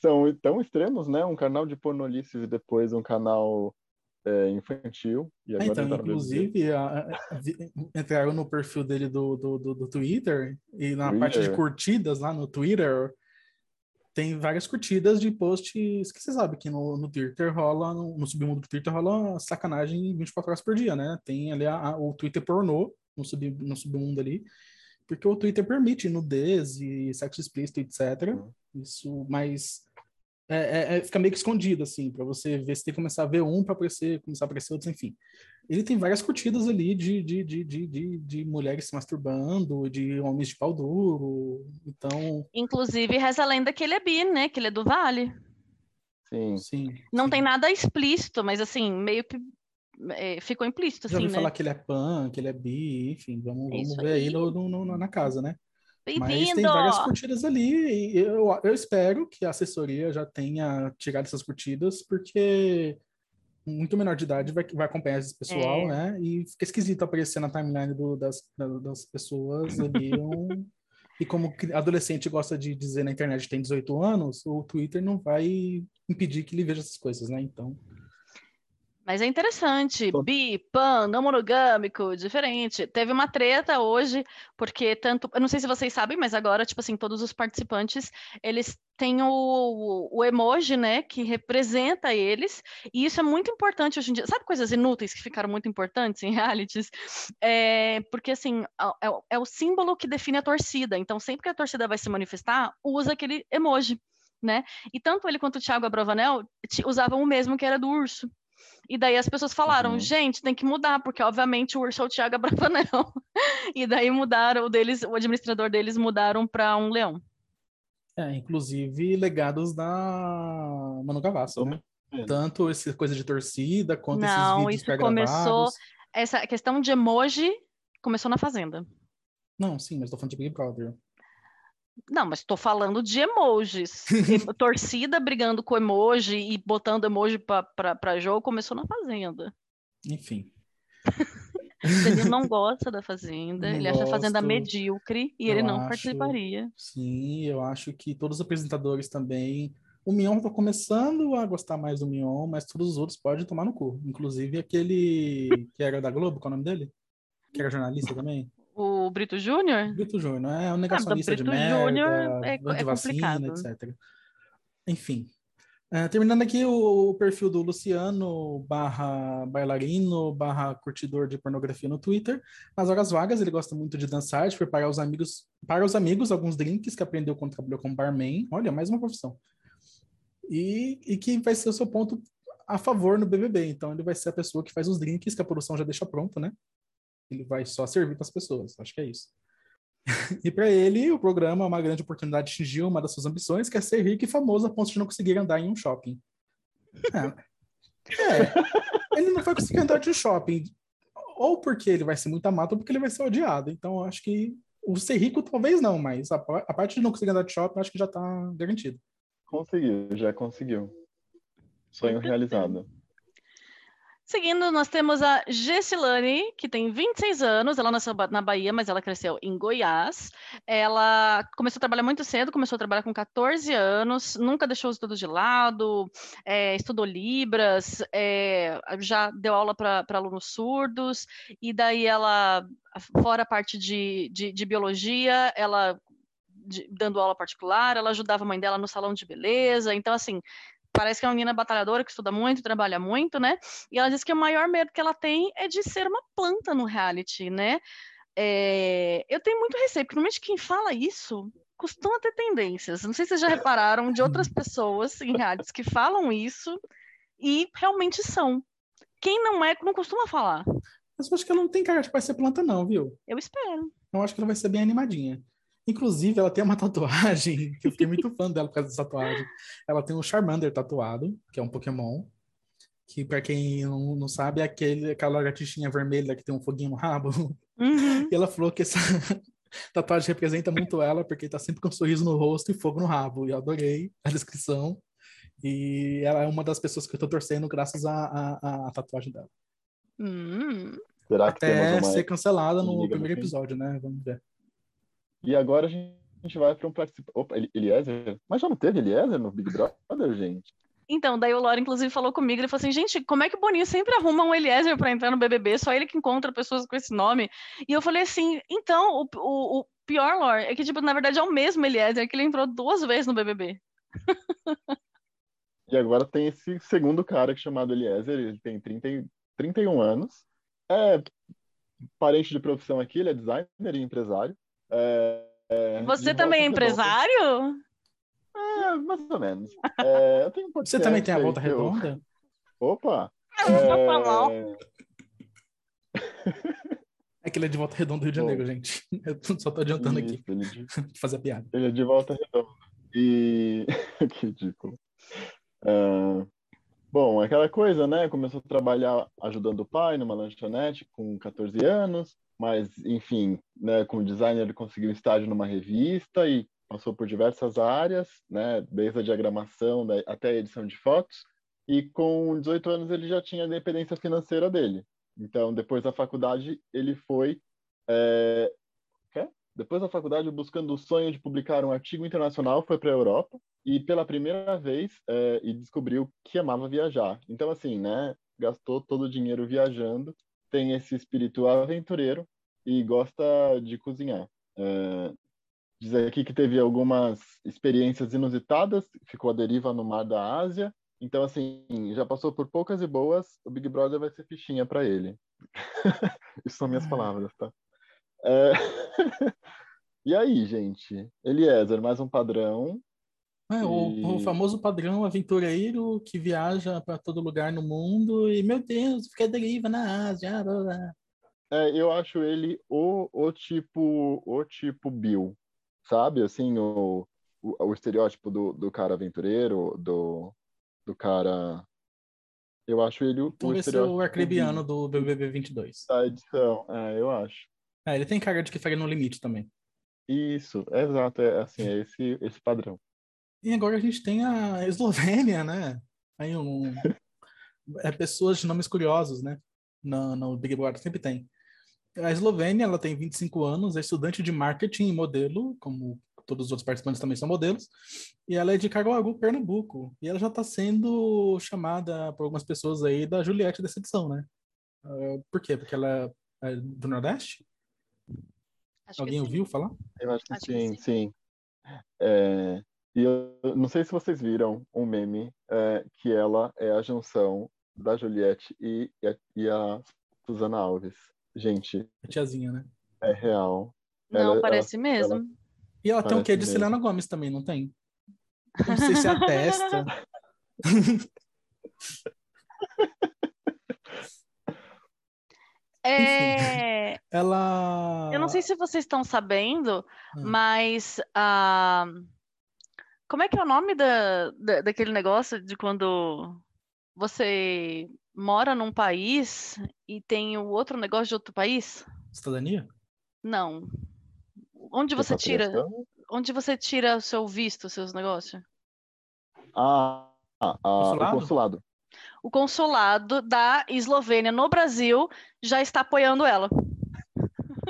Speaker 2: são tão extremos, né? Um canal de pornolices e depois um canal é, infantil. E
Speaker 3: É,
Speaker 2: agora
Speaker 3: então, inclusive, a- a- entraram no perfil dele do, do, do, do Twitter e na parte de
Speaker 2: Twitter.
Speaker 3: curtidas lá no Twitter tem várias curtidas de posts que você sabe que no, no Twitter rola, no, no submundo do Twitter rola sacanagem 24 horas por dia, né? Tem ali a- a- o Twitter pornô no, sub, no submundo ali, porque o Twitter permite nudez e sexo explícito, etc.
Speaker 2: Uhum.
Speaker 3: Isso, mas é, é- é- fica meio que escondido, assim, para você ver se tem que começar a ver um para aparecer, começar a aparecer outros, enfim. Ele tem várias curtidas ali de, de, de, de, de, de mulheres se masturbando, de homens de pau duro. Então,
Speaker 1: Inclusive, reza a lenda que ele é bi, né? Que ele é do Vale.
Speaker 2: Sim.
Speaker 3: sim.
Speaker 1: Não
Speaker 3: sim.
Speaker 1: tem nada explícito, mas assim, meio que é, ficou implícito,
Speaker 3: Já
Speaker 1: assim,
Speaker 3: ouvi
Speaker 1: né?
Speaker 3: falar que ele é pan, que ele é bi, enfim, vamos,
Speaker 1: É
Speaker 3: vamos
Speaker 1: isso
Speaker 3: ver aí
Speaker 1: aí.
Speaker 3: no, no- no- na casa, né? Mas tem várias curtidas ali, e eu, eu espero que a assessoria já tenha tirado essas curtidas, porque muito menor de idade vai, vai acompanhar esse pessoal,
Speaker 1: É.
Speaker 3: né? E fica esquisito aparecer na timeline do- das, da- das pessoas ali. um- (laughs) E como adolescente gosta de dizer na internet que tem 18 anos, o Twitter não vai impedir que ele veja essas coisas, né? Então,
Speaker 1: Mas é interessante, bi, pan, não monogâmico, diferente. Teve uma treta hoje, porque tanto, eu não sei se vocês sabem, mas agora, tipo assim, todos os participantes, eles têm o, o emoji, né, que representa eles, e isso é muito importante hoje em dia. Sabe coisas inúteis que ficaram muito importantes em (laughs) realities? É, porque, assim, é, o- é o símbolo que define a torcida, então sempre que a torcida vai se manifestar, usa aquele emoji, né? E tanto ele quanto o Thiago Abravanel usavam o mesmo que era do urso. E daí as pessoas falaram,
Speaker 2: Uhum.
Speaker 1: gente, tem que mudar, porque obviamente o urso é o Thiago Abravanel. (laughs) E daí mudaram o deles, o administrador deles mudaram para um leão.
Speaker 3: é, inclusive legados da Manu Gavassi, né?
Speaker 2: Vendo.
Speaker 3: Tanto essa coisa de torcida, quanto esses
Speaker 1: Não,
Speaker 3: vídeos
Speaker 1: isso começou- Essa questão de emoji começou na Fazenda.
Speaker 3: Não, sim, mas tô falando de Big Brother.
Speaker 1: Não, mas estou falando de emojis. (laughs) Torcida brigando com emoji e botando emoji para jogo começou na Fazenda.
Speaker 3: Enfim.
Speaker 1: O Danilo não (laughs) gosta da Fazenda,
Speaker 3: Não
Speaker 1: ele acha a Fazenda
Speaker 3: gosto.
Speaker 1: medíocre e
Speaker 3: Eu
Speaker 1: ele não
Speaker 3: acho-
Speaker 1: participaria.
Speaker 3: Sim, eu acho que todos os apresentadores também. O Mion tá começando a gostar mais do Mion, mas todos os outros podem tomar no cu. Inclusive aquele que era da Globo, qual é o nome dele? Que era jornalista também?
Speaker 1: O Brito Júnior?
Speaker 3: Brito Júnior, é um negacionista de
Speaker 1: Brito
Speaker 3: merda,
Speaker 1: Júnior é- é complicado.
Speaker 3: etc. Enfim. É, terminando aqui o, o perfil do Luciano barra bailarino barra curtidor de pornografia no Twitter. Nas horas vagas, ele gosta muito de dançar, de preparar os amigos, para os amigos alguns drinks que aprendeu quando trabalhou como barman. Olha, mais uma profissão. E, e que vai ser o seu ponto a favor no BBB. Então, ele vai ser a pessoa que faz os drinks que a produção já deixa pronto, né? Ele vai só servir para as pessoas. Acho que é isso. (laughs) E para ele, o programa é uma grande oportunidade de atingir uma das suas ambições, que é ser rico e famoso a ponto de não conseguir andar em um shopping. É. É. Ele não vai conseguir andar de um shopping. Ou porque ele vai ser muito amado, ou porque ele vai ser odiado. Então, acho que o ser rico talvez não, mas a, a parte de não conseguir andar de shopping, acho que já está garantido.
Speaker 2: Conseguiu, já conseguiu. Sonho realizado.
Speaker 1: Seguindo, nós temos a Gessilane, que tem 26 anos, ela nasceu na Bahia, mas ela cresceu em Goiás. Ela começou a trabalhar muito cedo, começou a trabalhar com 14 anos, nunca deixou os estudos de lado, é, estudou Libras, é, já deu aula para alunos surdos, e daí ela, fora a parte de, de, de biologia, ela de, dando aula particular, ela ajudava a mãe dela no salão de beleza, então assim, parece que é uma menina batalhadora que estuda muito, trabalha muito, né? E ela diz que o maior medo que ela tem é de ser uma planta no reality, né? É... Eu tenho muito receio, porque normalmente quem fala isso costuma ter tendências. Não sei se vocês já repararam de outras pessoas em realities que falam isso e realmente são. Quem não é, não costuma falar.
Speaker 3: Mas eu acho que ela não tem cara de ser planta, não, viu?
Speaker 1: Eu espero.
Speaker 3: Eu acho que ela vai ser bem animadinha. Inclusive, ela tem uma (laughs) tatuagem, que eu fiquei muito fã dela por causa dessa tatuagem. Ela tem um Charmander tatuado, que é um Pokémon. Que, para quem não, não sabe, é aquele, aquela lagartixinha vermelha que tem um foguinho no rabo.
Speaker 1: Uhum.
Speaker 3: E ela falou que essa (laughs) tatuagem representa muito ela, porque tá sempre com um sorriso no rosto e fogo no rabo. E eu adorei a descrição. E ela é uma das pessoas que eu tô torcendo graças à tatuagem dela.
Speaker 1: Hum.
Speaker 2: Será que temos
Speaker 3: Até
Speaker 2: uma...
Speaker 3: ser cancelada no primeiro episódio, né? Vamos ver.
Speaker 2: E agora a gente vai para um participante. Opa, Eli- Eliezer? Mas já não teve Eliezer no Big Brother, gente?
Speaker 1: Então, daí o Laura, inclusive, falou comigo, ele falou assim, gente, como é que o Boninho sempre arruma um Eliezer para entrar no BBB, só ele que encontra pessoas com esse nome. E eu falei assim, então, o, o, o pior, Laura, é que, tipo, na verdade é o mesmo Eliezer, que ele entrou duas vezes no BBB. (laughs)
Speaker 2: E agora tem esse segundo cara que é chamado Eliezer, ele tem 30, e- 31 anos. É parente de profissão aqui, ele é designer e empresário. É, é,
Speaker 1: Você também é
Speaker 2: Volta Redonda.
Speaker 1: empresário?
Speaker 2: É, mais ou menos. (laughs) É, eu tenho um
Speaker 3: Você também tem a volta
Speaker 2: aí que eu-
Speaker 3: redonda?
Speaker 2: Opa!
Speaker 1: Não vou falar.
Speaker 2: É, (laughs)
Speaker 3: É que ele é de volta redonda do Rio de
Speaker 2: Bom.
Speaker 3: Janeiro, gente. (laughs) Eu só tô adiantando aqui,
Speaker 2: isso, ele de-
Speaker 3: fazer a piada.
Speaker 2: Ele é de volta redonda. E. que ridículo. Ah, bom, aquela coisa, né? Começou a trabalhar ajudando o pai numa lanchonete com 14 anos, mas, enfim, né, como designer ele conseguiu estágio numa revista e passou por diversas áreas, né? Desde a diagramação até a edição de fotos. E com 18 anos ele já tinha a independência financeira dele. Então, depois da faculdade, ele foi. é? Depois da faculdade, buscando o sonho de publicar um artigo internacional, foi para a Europa e pela primeira vez é, e descobriu que amava viajar. Então, assim, né? Gastou todo o dinheiro viajando, tem esse espírito aventureiro e gosta de cozinhar. É, diz aqui que teve algumas experiências inusitadas, ficou à deriva no mar da Ásia. Então, assim, já passou por poucas e boas, o Big Brother vai ser fichinha para ele. (laughs) Isso são minhas palavras, tá? É, (laughs) E aí, gente? Eliezer, mais um padrão.
Speaker 3: É, o,
Speaker 2: E-
Speaker 3: o famoso padrão aventureiro que viaja para todo lugar no mundo e, meu Deus, fica deriva na Ásia. blá, blá.
Speaker 2: É, eu acho ele o, o tipo o tipo Bill, sabe? Assim, o, o, o estereótipo do, do cara aventureiro, do, do cara. Eu acho ele o,
Speaker 3: Então
Speaker 2: o
Speaker 3: vai ser
Speaker 2: estereótipo
Speaker 3: o arcrebiano do BBB 22.
Speaker 2: da edição. É, eu acho.
Speaker 3: É, ele tem cara de que faria no limite também.
Speaker 2: Isso, é exato, é assim, é esse, esse padrão.
Speaker 3: E agora a gente tem a Eslovênia, né? Aí um... É pessoas de nomes curiosos, né? No, no Big Brother sempre tem. A Eslovênia, ela tem 25 anos, é estudante de marketing e modelo, como todos os outros participantes também são modelos, e ela é de Caruaru, Pernambuco. E ela já está sendo chamada por algumas pessoas aí da Juliette dessa edição, né? Ah, por quê? Porque ela é do Nordeste?
Speaker 1: Acho que
Speaker 3: Alguém
Speaker 1: sim.
Speaker 3: ouviu falar?
Speaker 2: Eu acho que
Speaker 1: Acho que
Speaker 2: sim,
Speaker 1: sim.
Speaker 2: sim. É, e eu não sei se vocês viram um meme é, que ela é a junção da Juliette e, e a, e a Susana Alves. Gente,
Speaker 3: A tiazinha, né?
Speaker 2: é real.
Speaker 1: Não,
Speaker 2: Ela-
Speaker 1: parece mesmo.
Speaker 3: E ela tem o quê de
Speaker 2: mesmo.
Speaker 3: Selena Gomes também, não tem? Não sei se (laughs) é a testa.
Speaker 1: É,
Speaker 3: Ela.
Speaker 1: eu não sei se vocês estão sabendo,
Speaker 3: Hum.
Speaker 1: mas ah, como é que é o nome da, da- daquele negócio de quando você mora num país e tem o outro negócio de outro país?
Speaker 3: Cidadania?
Speaker 1: Não. Onde você tira, onde você tira o seu visto, os seus negócios?
Speaker 2: Ah, ah, ah, o
Speaker 3: Consulado?
Speaker 2: consulado.
Speaker 1: o consulado da Eslovênia no Brasil já está apoiando ela.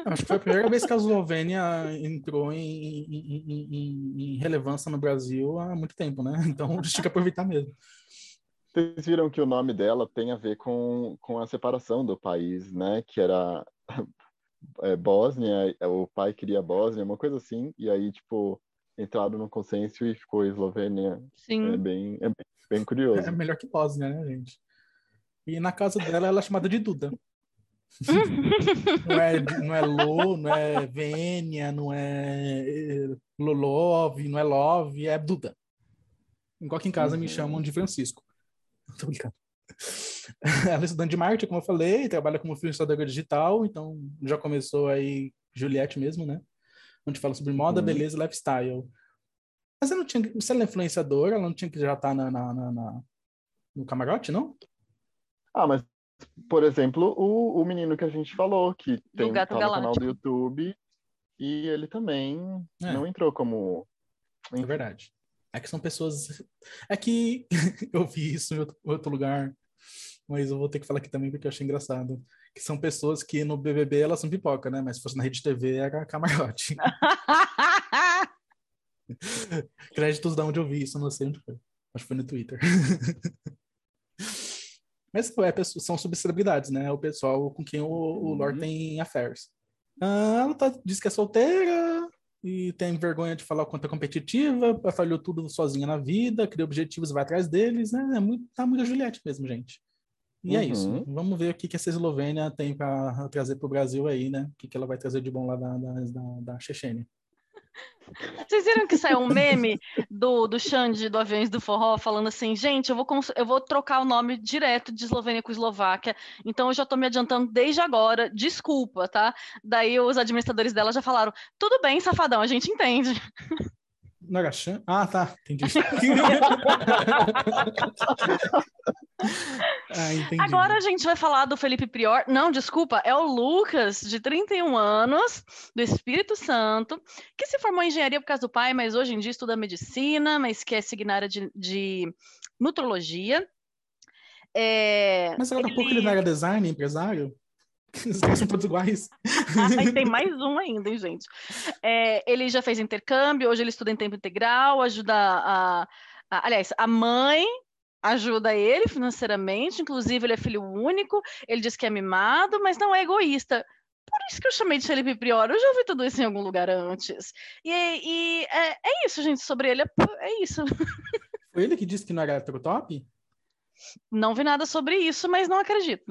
Speaker 3: Acho que foi a primeira vez que a Eslovênia entrou em, em, em, em, relevância no Brasil há muito tempo, né? (laughs) Então a gente tem que aproveitar mesmo.
Speaker 2: Vocês viram que o nome dela tem a ver com, com a separação do país, né? Que era é, Bósnia, o pai queria Bósnia, uma coisa assim, e aí, tipo, entraram no consenso e ficou Eslovênia.
Speaker 1: Sim.
Speaker 2: É bem, é bem, bem curioso.
Speaker 3: É melhor que Bósnia, né, gente? E na casa dela, ela é chamada de Duda. Não, é, não é Lo, não é Vênia, não é eh, Lolov, não é Love, é Duda. Igual que em casa uhum. me chamam de Francisco. (laughs) Tô brincando. (laughs) Ela é estudante de marketing, como eu falei, trabalha como influenciadora digital, então já começou aí Juliette mesmo, né? Onde fala sobre moda, uhum. beleza e lifestyle. Mas ela não tinha, se ela é influenciadora, ela não tinha que já estar tá na, na, na, no camarote, não?
Speaker 2: Ah, mas, por exemplo, o, o menino que a gente falou, que tem tá no canal do YouTube, e ele também é. não entrou como.
Speaker 3: Enfim. É verdade. É que são pessoas. É que (laughs) eu vi isso em outro, lugar, mas eu vou ter que falar aqui também porque eu achei engraçado. Que são pessoas que no BBB elas são pipoca, né? Mas se fosse na Rede TV era camarote. Créditos de onde eu vi isso, não sei onde foi. Acho que foi no Twitter. (laughs) Mas é, são subcelebridades, né? O pessoal com quem o, o Lord uhum. tem affairs. Ah, ela tá, diz que é solteira, e tem vergonha de falar o quanto é competitiva, falhou tudo sozinha na vida, cria objetivos e vai atrás deles, né? É muito, tá muito a Juliette mesmo, gente. E uhum. é isso. Uhum. Vamos ver o que, que essa Eslovênia tem para trazer para o Brasil aí, né? O que, que ela vai trazer de bom lá da, da, da, da Chechênia.
Speaker 1: Vocês viram que saiu um meme do, do Xande, do Aviões do Forró, falando assim, gente, eu vou, eu vou trocar o nome direto de Eslovênia com Eslováquia, então eu já tô me adiantando desde agora, desculpa, tá? Daí os administradores dela já falaram, tudo bem, safadão, a gente entende. (laughs)
Speaker 3: Chan? Ah, tá, entendi. (laughs) (laughs)
Speaker 1: ah, entendi. Agora a gente vai falar do Felipe Prior. Não, desculpa, é o Lucas, de 31 anos, do Espírito Santo, que se formou em engenharia por causa do pai, mas hoje em dia estuda medicina, mas quer seguir na área de, de nutrologia. É,
Speaker 3: mas agora ele... pouco ele não era design, empresário? (laughs) Os são todos iguais.
Speaker 1: e tem (laughs) mais um ainda, hein, gente? É, ele já fez intercâmbio, hoje ele estuda em tempo integral, ajuda a, a. Aliás, a mãe ajuda ele financeiramente, inclusive ele é filho único, ele diz que é mimado, mas não é egoísta. Por isso que eu chamei de Felipe Prior, eu já ouvi tudo isso em algum lugar antes. E, e é, é, isso, gente, sobre ele, é, é isso.
Speaker 3: Foi ele que disse que não era top?
Speaker 1: Não vi nada sobre isso, mas não acredito.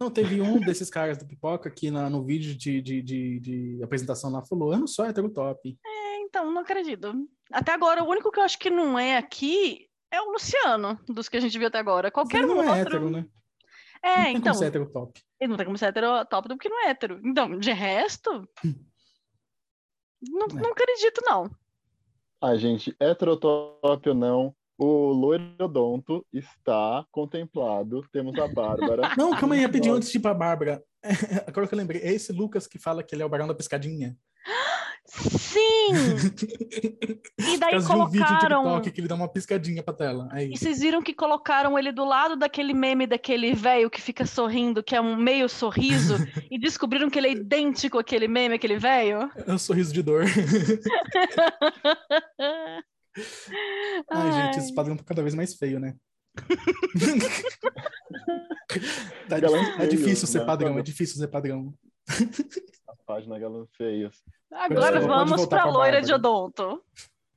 Speaker 3: Não, teve um desses caras do Pipoca que na, no vídeo de, de, de, de, apresentação lá falou, eu não sou hétero top.
Speaker 1: É, então, não acredito. Até agora, o único que eu acho que não é aqui é o Luciano, dos que a gente viu até agora. Qualquer
Speaker 3: ele não
Speaker 1: um
Speaker 3: é outro... hétero, né?
Speaker 1: É,
Speaker 3: não
Speaker 1: tem então.
Speaker 3: Como ser hétero top.
Speaker 1: Ele não tem como ser hétero top porque não é hétero. Então, de resto. (laughs) não, é. não acredito, não.
Speaker 2: Ah, gente, heterotop ou não, o loirodonto está contemplado. Temos a Bárbara. (laughs)
Speaker 3: Não, calma aí, rapidinho, antes de ir pra Bárbara. (laughs) Agora que eu lembrei, é esse Lucas que fala que ele é o barão da pescadinha.
Speaker 1: Sim! (laughs) E daí colocaram. Um vídeo
Speaker 3: TikTok que ele dá uma piscadinha pra tela. É
Speaker 1: e vocês viram que colocaram ele do lado daquele meme daquele velho que fica sorrindo, que é um meio sorriso, e descobriram que ele é idêntico àquele meme, aquele velho?
Speaker 3: É um sorriso de dor. Ai, Ai, gente, esse padrão tá cada vez mais feio, né? (laughs) tá, é difícil ser padrão, é difícil ser padrão.
Speaker 2: A página galã feias.
Speaker 1: Agora vamos pra loira de odonto.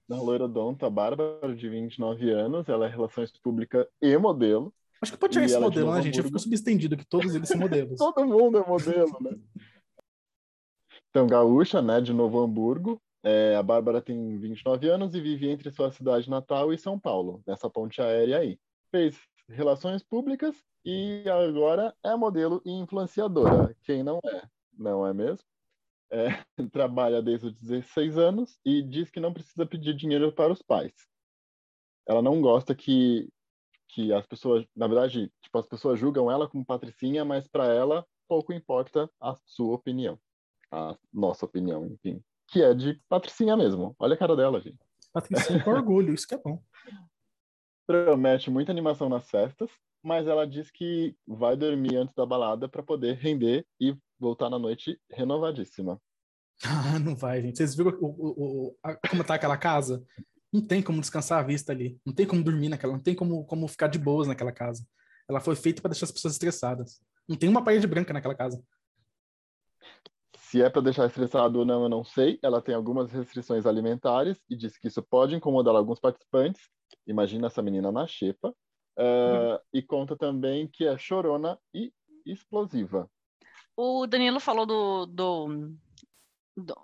Speaker 2: Na loira odonto, a Bárbara, de 29 anos, ela é relações públicas e modelo.
Speaker 3: Acho que pode tirar esse é modelo, né, gente? Eu fico subentendido que todos eles são modelos. (laughs)
Speaker 2: Todo mundo é modelo, né? Então, gaúcha, né, de Novo Hamburgo, é, a Bárbara tem 29 anos e vive entre sua cidade natal e São Paulo, nessa ponte aérea aí. Fez relações públicas e agora é modelo e influenciadora. Quem não é, não é mesmo? É, (laughs) trabalha desde os 16 anos e diz que não precisa pedir dinheiro para os pais. Ela não gosta que, que as pessoas, na verdade, tipo, as pessoas julgam ela como patricinha, mas para ela pouco importa a sua opinião, a nossa opinião, enfim que é de Patricinha mesmo. Olha a cara dela, gente.
Speaker 3: Patricinha com orgulho, isso que é bom. (laughs)
Speaker 2: promete muita animação nas festas, mas ela diz que vai dormir antes da balada para poder render e voltar na noite renovadíssima.
Speaker 3: Ah, não vai, gente. Vocês viram o, o, o, a, como tá aquela casa? Não tem como descansar a vista ali. Não tem como dormir naquela. Não tem como, como ficar de boas naquela casa. Ela foi feita para deixar as pessoas estressadas. Não tem uma parede branca naquela casa.
Speaker 2: Se é para deixar estressado ou não, eu não sei. Ela tem algumas restrições alimentares e diz que isso pode incomodar alguns participantes. Imagina essa menina na xepa. Uh, uhum. E conta também que é chorona e explosiva.
Speaker 1: O Danilo falou do, do, do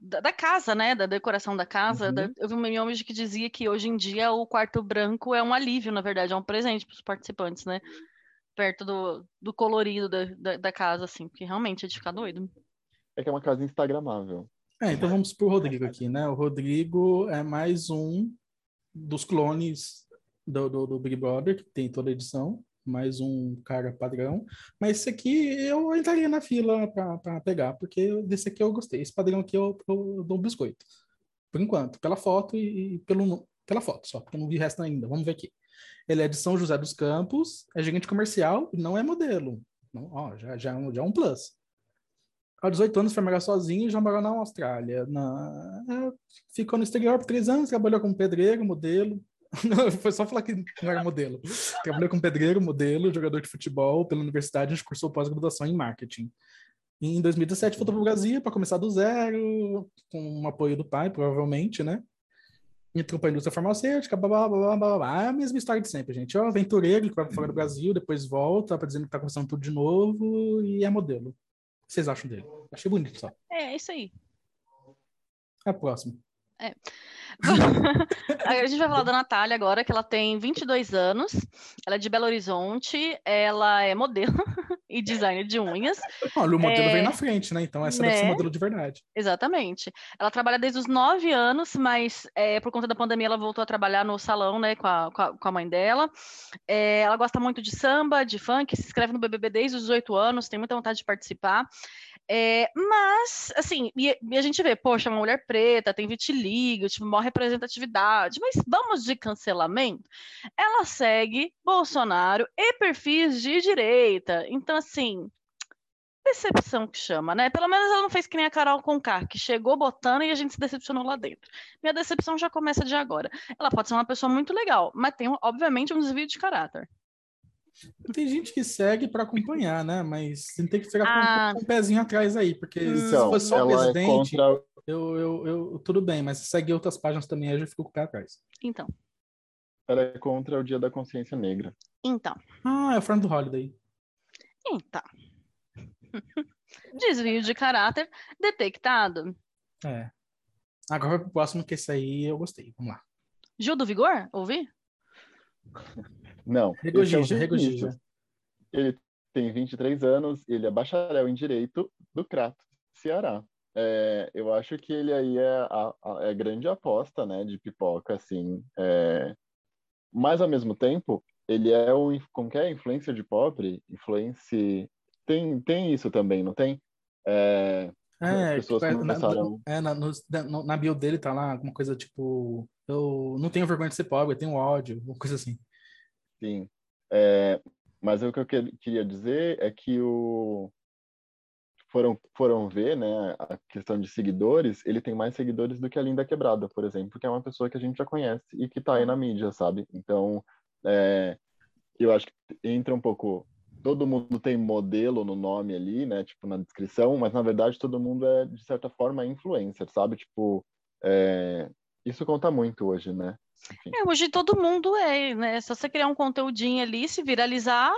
Speaker 1: da, da, casa, né? Da decoração da casa. Uhum. Da, eu vi um meme hoje que dizia que hoje em dia o quarto branco é um alívio, na verdade, é um presente para os participantes, né? Perto do, do colorido da, da, da, casa, assim, porque realmente é de ficar doido.
Speaker 2: É que é uma casa instagramável.
Speaker 3: É, então vamos pro Rodrigo aqui, né? O Rodrigo é mais um dos clones do, do, do Big Brother, que tem toda a edição mais um cara padrão. Mas esse aqui eu entraria na fila para pegar, porque desse aqui eu gostei. Esse padrão aqui eu, eu dou um biscoito. Por enquanto, pela foto e, e pelo, pela foto só, porque eu não vi o resto ainda. Vamos ver aqui. Ele é de São José dos Campos, é gerente comercial não é modelo. Não, ó, já, já, já é um plus. Aos 18 anos foi morar sozinho e já morou na Austrália. Na... É, ficou no exterior por três anos, trabalhou como pedreiro, modelo, (laughs) foi só falar que não era modelo. Trabalhou como pedreiro, modelo, jogador de futebol pela universidade, a gente cursou pós-graduação em marketing. Em 2017 voltou para o Brasil para começar do zero, com o apoio do pai, provavelmente, né? Entrou para a indústria farmacêutica, blá, blá, blá, blá, blá. É a mesma história de sempre, gente. É o aventureiro que vai fora do Brasil, depois volta para dizendo que está começando tudo de novo e é modelo. O que vocês acham dele? Achei bonito só.
Speaker 1: É, é isso aí.
Speaker 3: É a próxima.
Speaker 1: É. (laughs) a gente vai falar da Natália agora, que ela tem 22 anos, ela é de Belo Horizonte, ela é modelo (laughs) e designer de unhas.
Speaker 3: Olha, o modelo é... vem na frente, né? Então essa né? deve ser né? modelo de verdade.
Speaker 1: Exatamente. Ela trabalha desde os 9 anos, mas é, por conta da pandemia ela voltou a trabalhar no salão, né, com a, com a mãe dela. É, ela gosta muito de samba, de funk, se inscreve no BBB desde os 18 anos, tem muita vontade de participar. É, mas, assim, e, e, a gente vê, poxa, uma mulher preta, tem vitiligo, tipo, maior representatividade, mas vamos de cancelamento? Ela segue Bolsonaro e perfis de direita. Então, assim, decepção que chama, né? Pelo menos ela não fez que nem a Carol Conká, que chegou botando e a gente se decepcionou lá dentro. Minha decepção já começa de agora. Ela pode ser uma pessoa muito legal, mas tem, obviamente, um desvio de caráter.
Speaker 3: Tem gente que segue para acompanhar, né? Mas tem que ficar ah. com, com, um pezinho atrás aí, porque então, se fosse só o é presidente, é contra... eu, eu, eu, tudo bem, mas se segue outras páginas também, eu já fico com o pé atrás.
Speaker 1: Então.
Speaker 2: Ela é contra o Dia da Consciência Negra.
Speaker 1: Então.
Speaker 3: Ah, é o Friend do Holiday.
Speaker 1: Então. (laughs) Desvio de caráter detectado.
Speaker 3: É. Agora pro próximo, que esse aí eu gostei. Vamos lá.
Speaker 1: Gil do Vigor? Ouvi?
Speaker 2: Não.
Speaker 3: Regogija, é regogija.
Speaker 2: Ele tem 23 anos, ele é bacharel em Direito do Crato, Ceará. É, eu acho que ele aí é a, a, é a, grande aposta, né, de pipoca, assim. É... Mas, ao mesmo tempo, ele é um, como que é, influencer de pobre, influência... Tem, tem isso também, não tem? É...
Speaker 3: É, pessoas tipo, começaram... na, é, na, no, na bio dele tá lá alguma coisa tipo eu não tenho vergonha de ser pobre, eu tenho ódio, uma coisa assim.
Speaker 2: Sim. É, mas o que eu queria dizer é que o foram foram ver, né, a questão de seguidores, ele tem mais seguidores do que a Linda Quebrada, por exemplo, que é uma pessoa que a gente já conhece e que está aí na mídia, sabe? Então, é, eu acho que entra um pouco todo mundo tem modelo no nome ali, né, tipo na descrição, mas na verdade todo mundo é de certa forma influencer, sabe? Tipo, é, isso conta muito hoje, né?
Speaker 1: É, hoje todo mundo é, né? Só você criar um conteúdinho ali, se viralizar.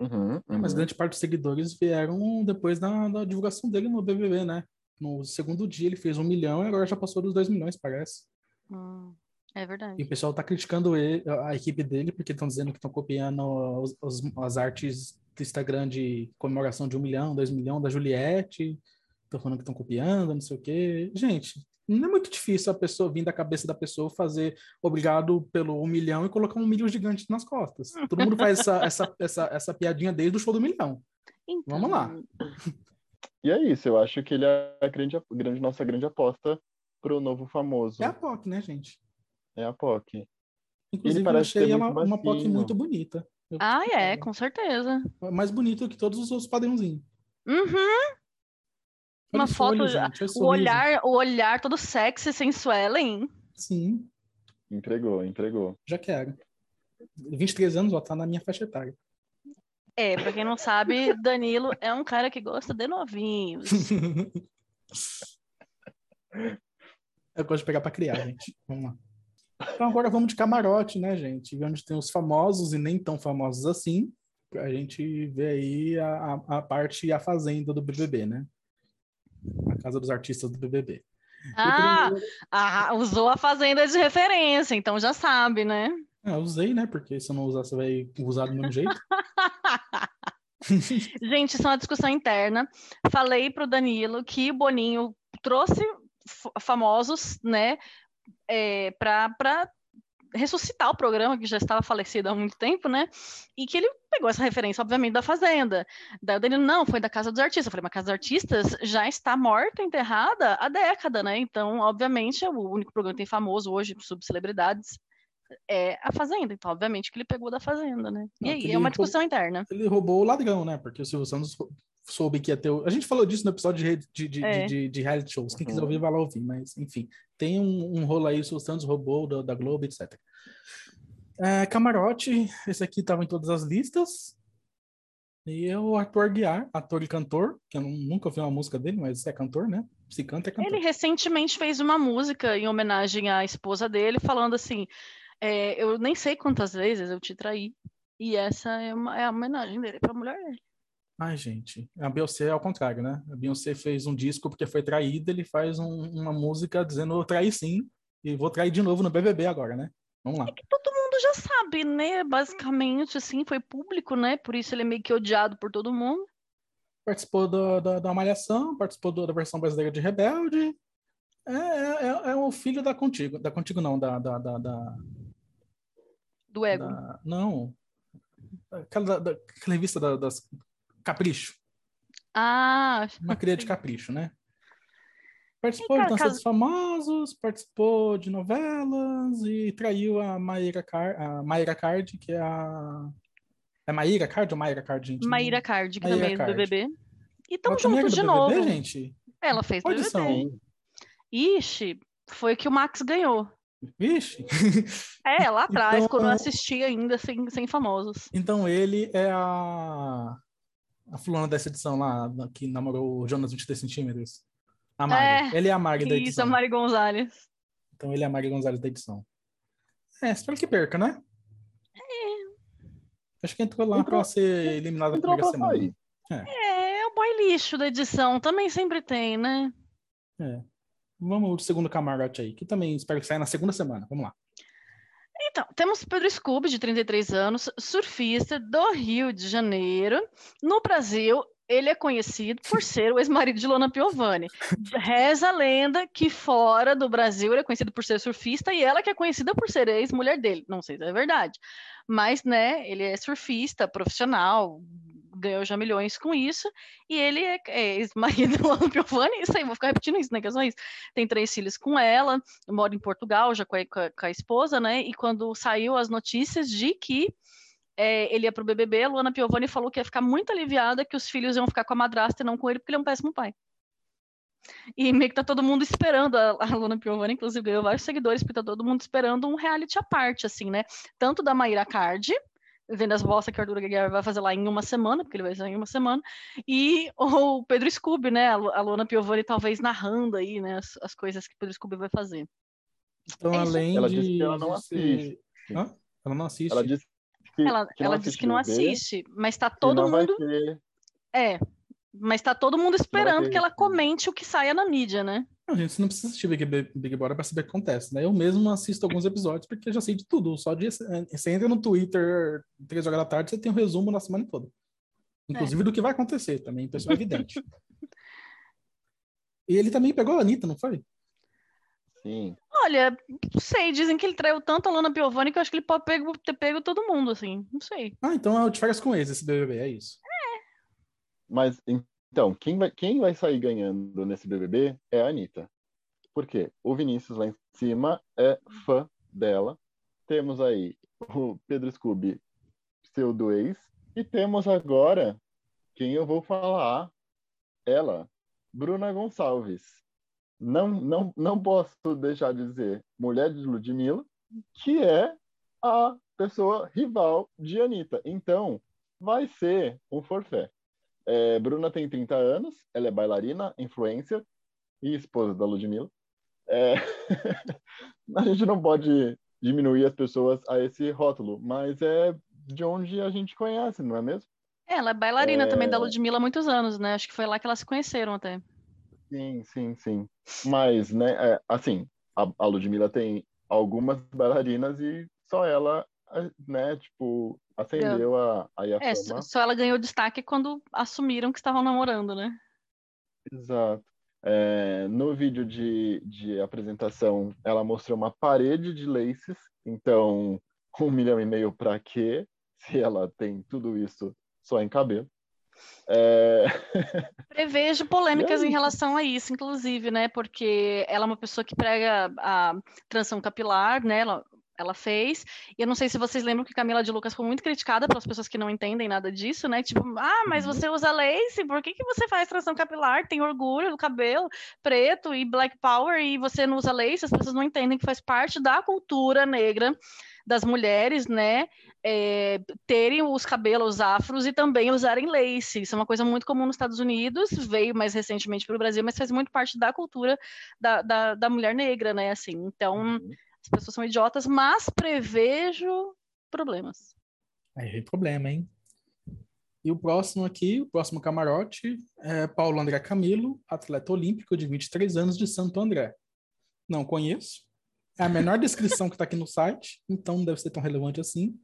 Speaker 2: Uhum, uhum.
Speaker 3: Mas grande parte dos seguidores vieram depois da, da, divulgação dele no BBB, né? No segundo dia ele fez um milhão e agora já passou dos dois milhões, parece.
Speaker 1: Hum, é verdade.
Speaker 3: E o pessoal tá criticando ele, a equipe dele porque estão dizendo que estão copiando os, os, as artes do Instagram de comemoração de um milhão, dois milhões da Juliette. Estão falando que estão copiando, não sei o quê. Gente, não é muito difícil a pessoa vir da cabeça da pessoa fazer obrigado pelo um milhão e colocar um milhão gigante nas costas. Todo mundo faz essa, essa, essa, essa piadinha desde o show do milhão. Então... Vamos lá.
Speaker 2: E é isso, eu acho que ele é a grande, grande nossa grande aposta para o novo famoso.
Speaker 3: É a POC, né, gente?
Speaker 2: É a POC.
Speaker 3: Inclusive, eu
Speaker 2: parece
Speaker 3: achei
Speaker 2: ter
Speaker 3: ela uma POC muito bonita. Eu-
Speaker 1: Ah, é, com certeza.
Speaker 3: Mais bonita que todos os outros padrãozinhos.
Speaker 1: Uhum. Uma foto,
Speaker 3: olho, gente, olha esse
Speaker 1: O olhar, o olhar todo sexy, sensual, hein?
Speaker 3: Sim,
Speaker 2: Entregou, entregou.
Speaker 3: já quero. 23 anos, ó, tá na minha faixa etária.
Speaker 1: É, pra quem não sabe, (laughs) Danilo é um cara que gosta de novinhos. (laughs)
Speaker 3: Eu gosto de pegar pra criar, gente. Vamos lá. Então agora vamos de camarote, né, gente? Onde tem os famosos e nem tão famosos assim. Pra gente ver aí a, a, a parte e a fazenda do BBB, né? A casa dos artistas do BBB.
Speaker 1: Ah,
Speaker 3: primeiro-
Speaker 1: ah, usou a fazenda de referência, então já sabe, né?
Speaker 3: Ah, usei, né? Porque se eu não usar, você vai usar do mesmo jeito. (laughs)
Speaker 1: Gente, isso é uma discussão interna. Falei pro Danilo que o Boninho trouxe famosos, né, é, para ressuscitar o programa, que já estava falecido há muito tempo, né? E que ele pegou essa referência, obviamente, da Fazenda. Daí o Danilo, não, foi da Casa dos Artistas. Eu falei, mas a Casa dos Artistas já está morta, enterrada há década, né? Então, obviamente, é o único programa que tem famoso hoje, sobre celebridades, é a Fazenda. Então, obviamente, que ele pegou da Fazenda, né? E
Speaker 3: Não,
Speaker 1: aí,
Speaker 3: que
Speaker 1: é uma discussão interna.
Speaker 3: Ele roubou o ladrão, né? Porque o Silvio Santos soube que ia ter. o- A gente falou disso no episódio de, rede- de, de,
Speaker 1: É.
Speaker 3: de, de reality shows. Quem quiser
Speaker 2: Uhum.
Speaker 3: ouvir, vai lá ouvir. Mas, enfim, tem um, um rolo aí, o Silvio Santos roubou da, da Globo, etc. É, Camarote, esse aqui estava em todas as listas. E é o Arthur Aguiar, ator e cantor, que eu nu- nunca ouvi uma música dele, mas é cantor, né? Se canta, é cantor.
Speaker 1: Ele recentemente fez uma música em homenagem à esposa dele, falando assim: é, eu nem sei quantas vezes eu te traí. E essa é, uma, é a homenagem dele pra mulher dele.
Speaker 3: Ai, gente, a Beyoncé é ao contrário, né? A Beyoncé fez um disco porque foi traída, ele faz um- uma música dizendo eu traí sim, e vou trair de novo no BBB agora, né? Vamos lá.
Speaker 1: Todo mundo já sabe, né? Basicamente, assim, foi público, né? Por isso ele é meio que odiado por todo mundo.
Speaker 3: Participou do- da, da Malhação, participou do- da versão brasileira de Rebelde. É, é, é- é o filho da Contigo. Da Contigo não, da... da, da, da-
Speaker 1: Do ego.
Speaker 3: da- não. Aquela, da- da- aquela revista da- das... Capricho.
Speaker 1: Ah,
Speaker 3: Uma cria de capricho, né? Participou de Dança
Speaker 1: caso-
Speaker 3: dos Famosos, participou de novelas e traiu a Maíra, Car... a Maíra Card, que é a... É Maíra Card ou Maíra Card, gente?
Speaker 1: Maíra Card, que
Speaker 3: Maíra
Speaker 1: também é do. BBB. E
Speaker 3: também era
Speaker 1: juntos de
Speaker 3: BBB,
Speaker 1: novo.
Speaker 3: gente?
Speaker 1: Ela fez
Speaker 3: Qual
Speaker 1: BBB.
Speaker 3: edição?
Speaker 1: Ixi, foi que o Max ganhou.
Speaker 3: Vixe! (laughs)
Speaker 1: É, lá atrás,
Speaker 3: Então,
Speaker 1: quando eu
Speaker 3: é-
Speaker 1: assisti ainda sem, sem famosos.
Speaker 3: Então ele é a. A fulana dessa edição lá, que namorou o Jonas 23 centímetros. A Mari.
Speaker 1: É,
Speaker 3: ele é a Mari da
Speaker 1: Isso,
Speaker 3: edição.
Speaker 1: a Mari Gonzalez.
Speaker 3: Então ele é a Mari Gonzalez da edição. É, espero que perca, né? Acho que entrou lá
Speaker 2: Entrou-
Speaker 3: pra ser eliminada na primeira semana.
Speaker 2: sair.
Speaker 1: É, o boy lixo da edição, também sempre tem, né?
Speaker 3: É. Vamos pro segundo camarote aí, que também espero que saia na segunda semana. Vamos lá.
Speaker 1: Então, temos Pedro Scooby, de 33 anos, surfista do Rio de Janeiro. No Brasil, ele é conhecido por ser o ex-marido de Lona Piovani. Reza a lenda que fora do Brasil ele é conhecido por ser surfista e ela que é conhecida por ser ex-mulher dele. Não sei se é verdade. Mas, né, ele é surfista profissional, ganhou já milhões com isso, e ele é, é ex-marido de Lona Piovani, isso aí, vou ficar repetindo isso, né, que é só isso. Tem três filhos com ela, mora em Portugal, já com a, com a- com a esposa, né? E quando saiu as notícias de que é, ele ia pro BBB, a Luana Piovani falou que ia ficar muito aliviada que os filhos iam ficar com a madrasta e não com ele, porque ele é um péssimo pai. E meio que tá todo mundo esperando, a, a Luana Piovani, inclusive, ganhou vários seguidores, porque tá todo mundo esperando um reality à parte, assim, né? Tanto da Maíra Card, vendo as bolsas que o Arthur Aguiar vai fazer lá em uma semana, porque ele vai fazer em uma semana, e o Pedro Scooby, né? A Lu- a Luana Piovani talvez narrando aí, né, as, as coisas que o Pedro Scooby vai fazer.
Speaker 3: Então,
Speaker 1: É
Speaker 3: além
Speaker 2: Ela
Speaker 3: de.
Speaker 2: disse que ela não assiste.
Speaker 3: Hã? Ela não assiste.
Speaker 2: Ela disse que,
Speaker 1: Ela,
Speaker 2: que
Speaker 1: ela disse que não
Speaker 2: assiste
Speaker 1: assiste, mas tá
Speaker 2: que
Speaker 1: todo mundo. É. Mas tá todo mundo esperando que ela
Speaker 2: isso.
Speaker 1: comente o que saia na mídia, né?
Speaker 3: Não, gente, você não precisa assistir Big, Big Brother pra saber o que acontece, né? Eu mesmo assisto alguns episódios porque eu já sei de tudo. Só de você entra no Twitter três horas da tarde, você tem um resumo na semana toda. Inclusive do que vai acontecer também, pessoal evidente. e ele também pegou a Anitta, não foi?
Speaker 2: Sim.
Speaker 1: Olha, não sei, dizem que ele traiu tanto a Lana Piovani que eu acho que ele pode pego- ter pego todo mundo, assim. Não sei.
Speaker 3: Ah, então é o de férias com ex, esse BBB, é isso.
Speaker 2: Mas, então, quem vai, quem vai sair ganhando nesse BBB é a Anitta. Por quê? O Vinícius lá em cima é fã dela, temos aí o Pedro Scooby, pseudo ex, e temos agora quem eu vou falar, ela, Bruna Gonçalves. Não, não, não posso deixar de dizer mulher de Ludmilla, que é a pessoa rival de Anitta. Então, vai ser um forfé. É, Bruna tem 30 anos, ela é bailarina, influencer e esposa da Ludmilla. É... (laughs) a gente não pode diminuir as pessoas a esse rótulo, mas é de onde a gente conhece, não é mesmo?
Speaker 1: É, ela é bailarina é... também da Ludmilla há muitos anos, né? Acho que foi lá que elas se conheceram até.
Speaker 2: Sim, sim, sim. Mas, né, é, assim, a, a Ludmilla tem algumas bailarinas e só ela, né, tipo, acendeu a, a, a
Speaker 1: é, fama. Só ela ganhou destaque quando assumiram que estavam namorando, né?
Speaker 2: Exato. É, no vídeo de, de apresentação, ela mostrou uma parede de laces, então (laughs) um milhão e meio para quê? Se ela tem tudo isso só em cabelo. É... (laughs)
Speaker 1: Prevejo polêmicas em relação a isso, inclusive, né? Porque ela é uma pessoa que prega a transição capilar, né? Ela, ela fez. E eu não sei se vocês lembram que Camila de Lucas foi muito criticada pelas pessoas que não entendem nada disso, né? Tipo, ah, mas uhum. você usa lace, por que, que você faz transição capilar? Tem orgulho do cabelo preto e black power e você não usa lace? As pessoas não entendem que faz parte da cultura negra das mulheres, né, é, terem os cabelos afros e também usarem lace. Isso é uma coisa muito comum nos Estados Unidos, veio mais recentemente para o Brasil, mas faz muito parte da cultura da, da, da mulher negra, né, assim. Então, uhum. as pessoas são idiotas, mas prevejo problemas.
Speaker 3: Aí tem problema, hein? E o próximo aqui, o próximo camarote, é Paulo André Camilo, atleta olímpico de 23 anos de Santo André. Não conheço, é a menor descrição que está aqui no site, então não deve ser tão relevante assim.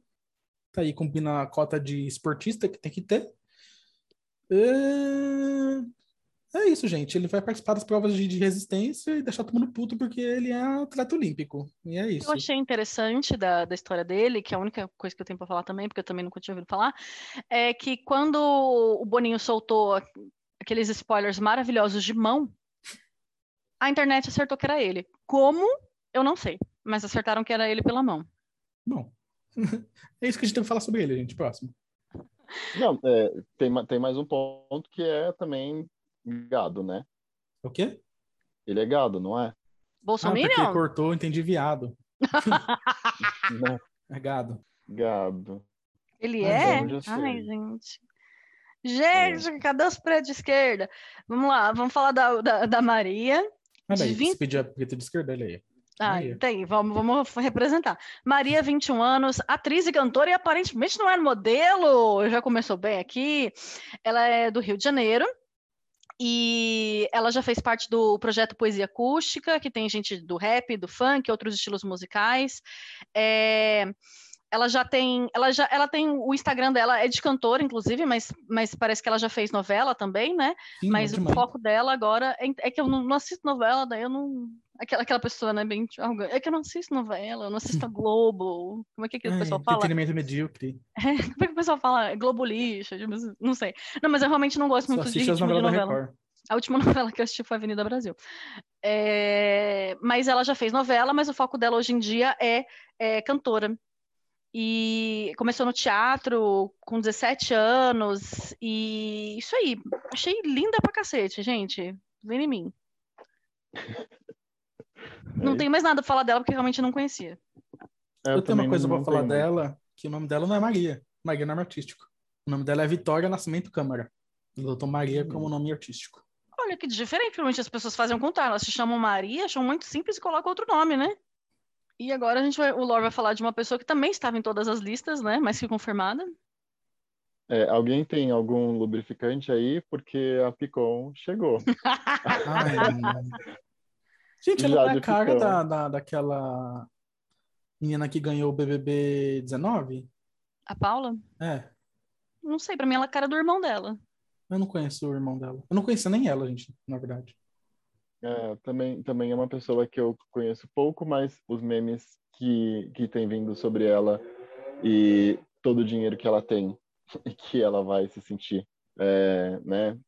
Speaker 3: Tá aí, combina a cota de esportista que tem que ter. É... é isso, gente. Ele vai participar das provas de, de, resistência e deixar todo mundo puto porque ele é atleta olímpico. E é isso.
Speaker 1: Eu achei interessante da, da história dele, que é a única coisa que eu tenho para falar também, porque eu também nunca tinha ouvido falar, é que quando o Boninho soltou aqueles spoilers maravilhosos de mão, a internet acertou que era ele. Como eu não sei, mas acertaram que era ele pela mão.
Speaker 3: Bom, (laughs) é isso que a gente tem que falar sobre ele, gente. Próximo.
Speaker 2: Não, é, tem, tem mais um ponto que é também gado, né?
Speaker 3: O quê?
Speaker 2: Ele é gado, não é?
Speaker 1: Bolsonaro? Ah,
Speaker 3: porque cortou, entendi viado. (laughs) não. É gado.
Speaker 2: Gado.
Speaker 1: Ele é? Ai, gente. Gente, é. cadê os prédios de esquerda? Vamos lá, vamos falar da, da, da Maria.
Speaker 3: Olha aí, 20... pedir a preta de esquerda, ele aí.
Speaker 1: Ah, tem, vamos, vamos representar. Maria, 21 anos, atriz e cantora, e aparentemente não é modelo, já começou bem aqui. Ela é do Rio de Janeiro, e ela já fez parte do projeto Poesia Acústica, que tem gente do rap, do funk, outros estilos musicais. É, ela já tem, ela já, ela tem o Instagram dela é de cantora, inclusive, mas, mas parece que ela já fez novela também, né? Sim, mas o foco dela agora é, é que eu não, não, assisto novela, daí eu não, aquela, aquela pessoa, né, bem é que eu não assisto novela, eu não assisto a (laughs) Globo, como é que, que o pessoal fala?
Speaker 3: Entretenimento medíocre. (laughs)
Speaker 1: É, como é que o pessoal fala? Globo lixo, tipo, não sei. Não, mas eu realmente não gosto muito de ritmo de novela. A última (laughs) novela que eu assisti foi Avenida Brasil. É... Mas ela já fez novela, mas o foco dela hoje em dia é, é cantora e começou no teatro com 17 anos e isso aí, achei linda pra cacete, gente. Vem em mim. Não tenho mais nada pra falar dela porque realmente não conhecia.
Speaker 3: Eu, eu tenho uma coisa para falar dela, que o nome dela não é Maria. Maria é nome artístico. O nome dela é Vitória Nascimento Câmara. Eu adotou Maria hum. como nome artístico.
Speaker 1: Olha que diferente, provavelmente as pessoas fazem o contrário. Elas se chamam Maria, acham muito simples e colocam outro nome, né? E agora a gente vai, o Lore vai falar de uma pessoa que também estava em todas as listas, né? Mas que confirmada.
Speaker 2: É, alguém tem algum lubrificante aí? Porque a Picon chegou. (laughs)
Speaker 3: Ai, gente, ela não é a cara da, da, daquela menina que ganhou o BBB 19?
Speaker 1: A Paula?
Speaker 3: É.
Speaker 1: Não sei, pra mim ela é a cara do irmão dela.
Speaker 3: Eu não conheço o irmão dela. Eu não conhecia nem ela, gente, na verdade.
Speaker 2: É, também, também é uma pessoa que eu conheço pouco, mas os memes que, que tem vindo sobre ela e todo o dinheiro que ela tem (laughs) e que ela vai se sentir, é, né,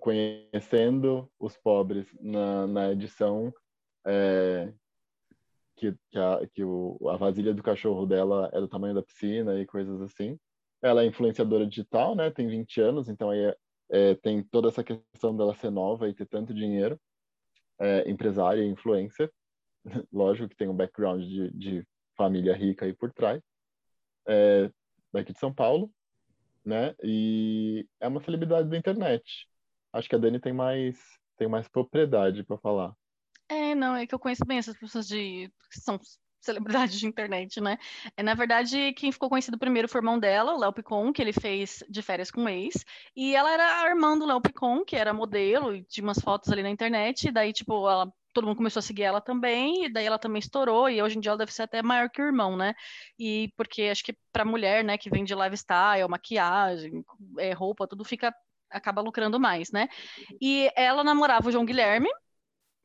Speaker 2: conhecendo os pobres na, na edição, é, que, que, a, que o, a vasilha do cachorro dela é do tamanho da piscina e coisas assim. Ela é influenciadora digital, né? Tem 20 anos, então aí é, é, tem toda essa questão dela ser nova e ter tanto dinheiro. É, empresária e influencer. (laughs) Lógico que tem um background de, de família rica aí por trás. É, daqui de São Paulo, né? E é uma celebridade da internet. Acho que a Dani tem mais tem mais propriedade para falar.
Speaker 1: É, não, é que eu conheço bem essas pessoas de que são celebridades de internet, né? É, na verdade, quem ficou conhecido primeiro foi o irmão dela, o Léo Picon, que ele fez de férias com o ex. E ela era a irmã do Léo Picon, que era modelo, e tinha umas fotos ali na internet. E daí, tipo, ela, todo mundo começou a seguir ela também, e daí ela também estourou. E hoje em dia ela deve ser até maior que o irmão, né? E porque acho que pra mulher, né, que vem de lifestyle, maquiagem, é, roupa, tudo fica. acaba lucrando mais, né? E ela namorava o João Guilherme,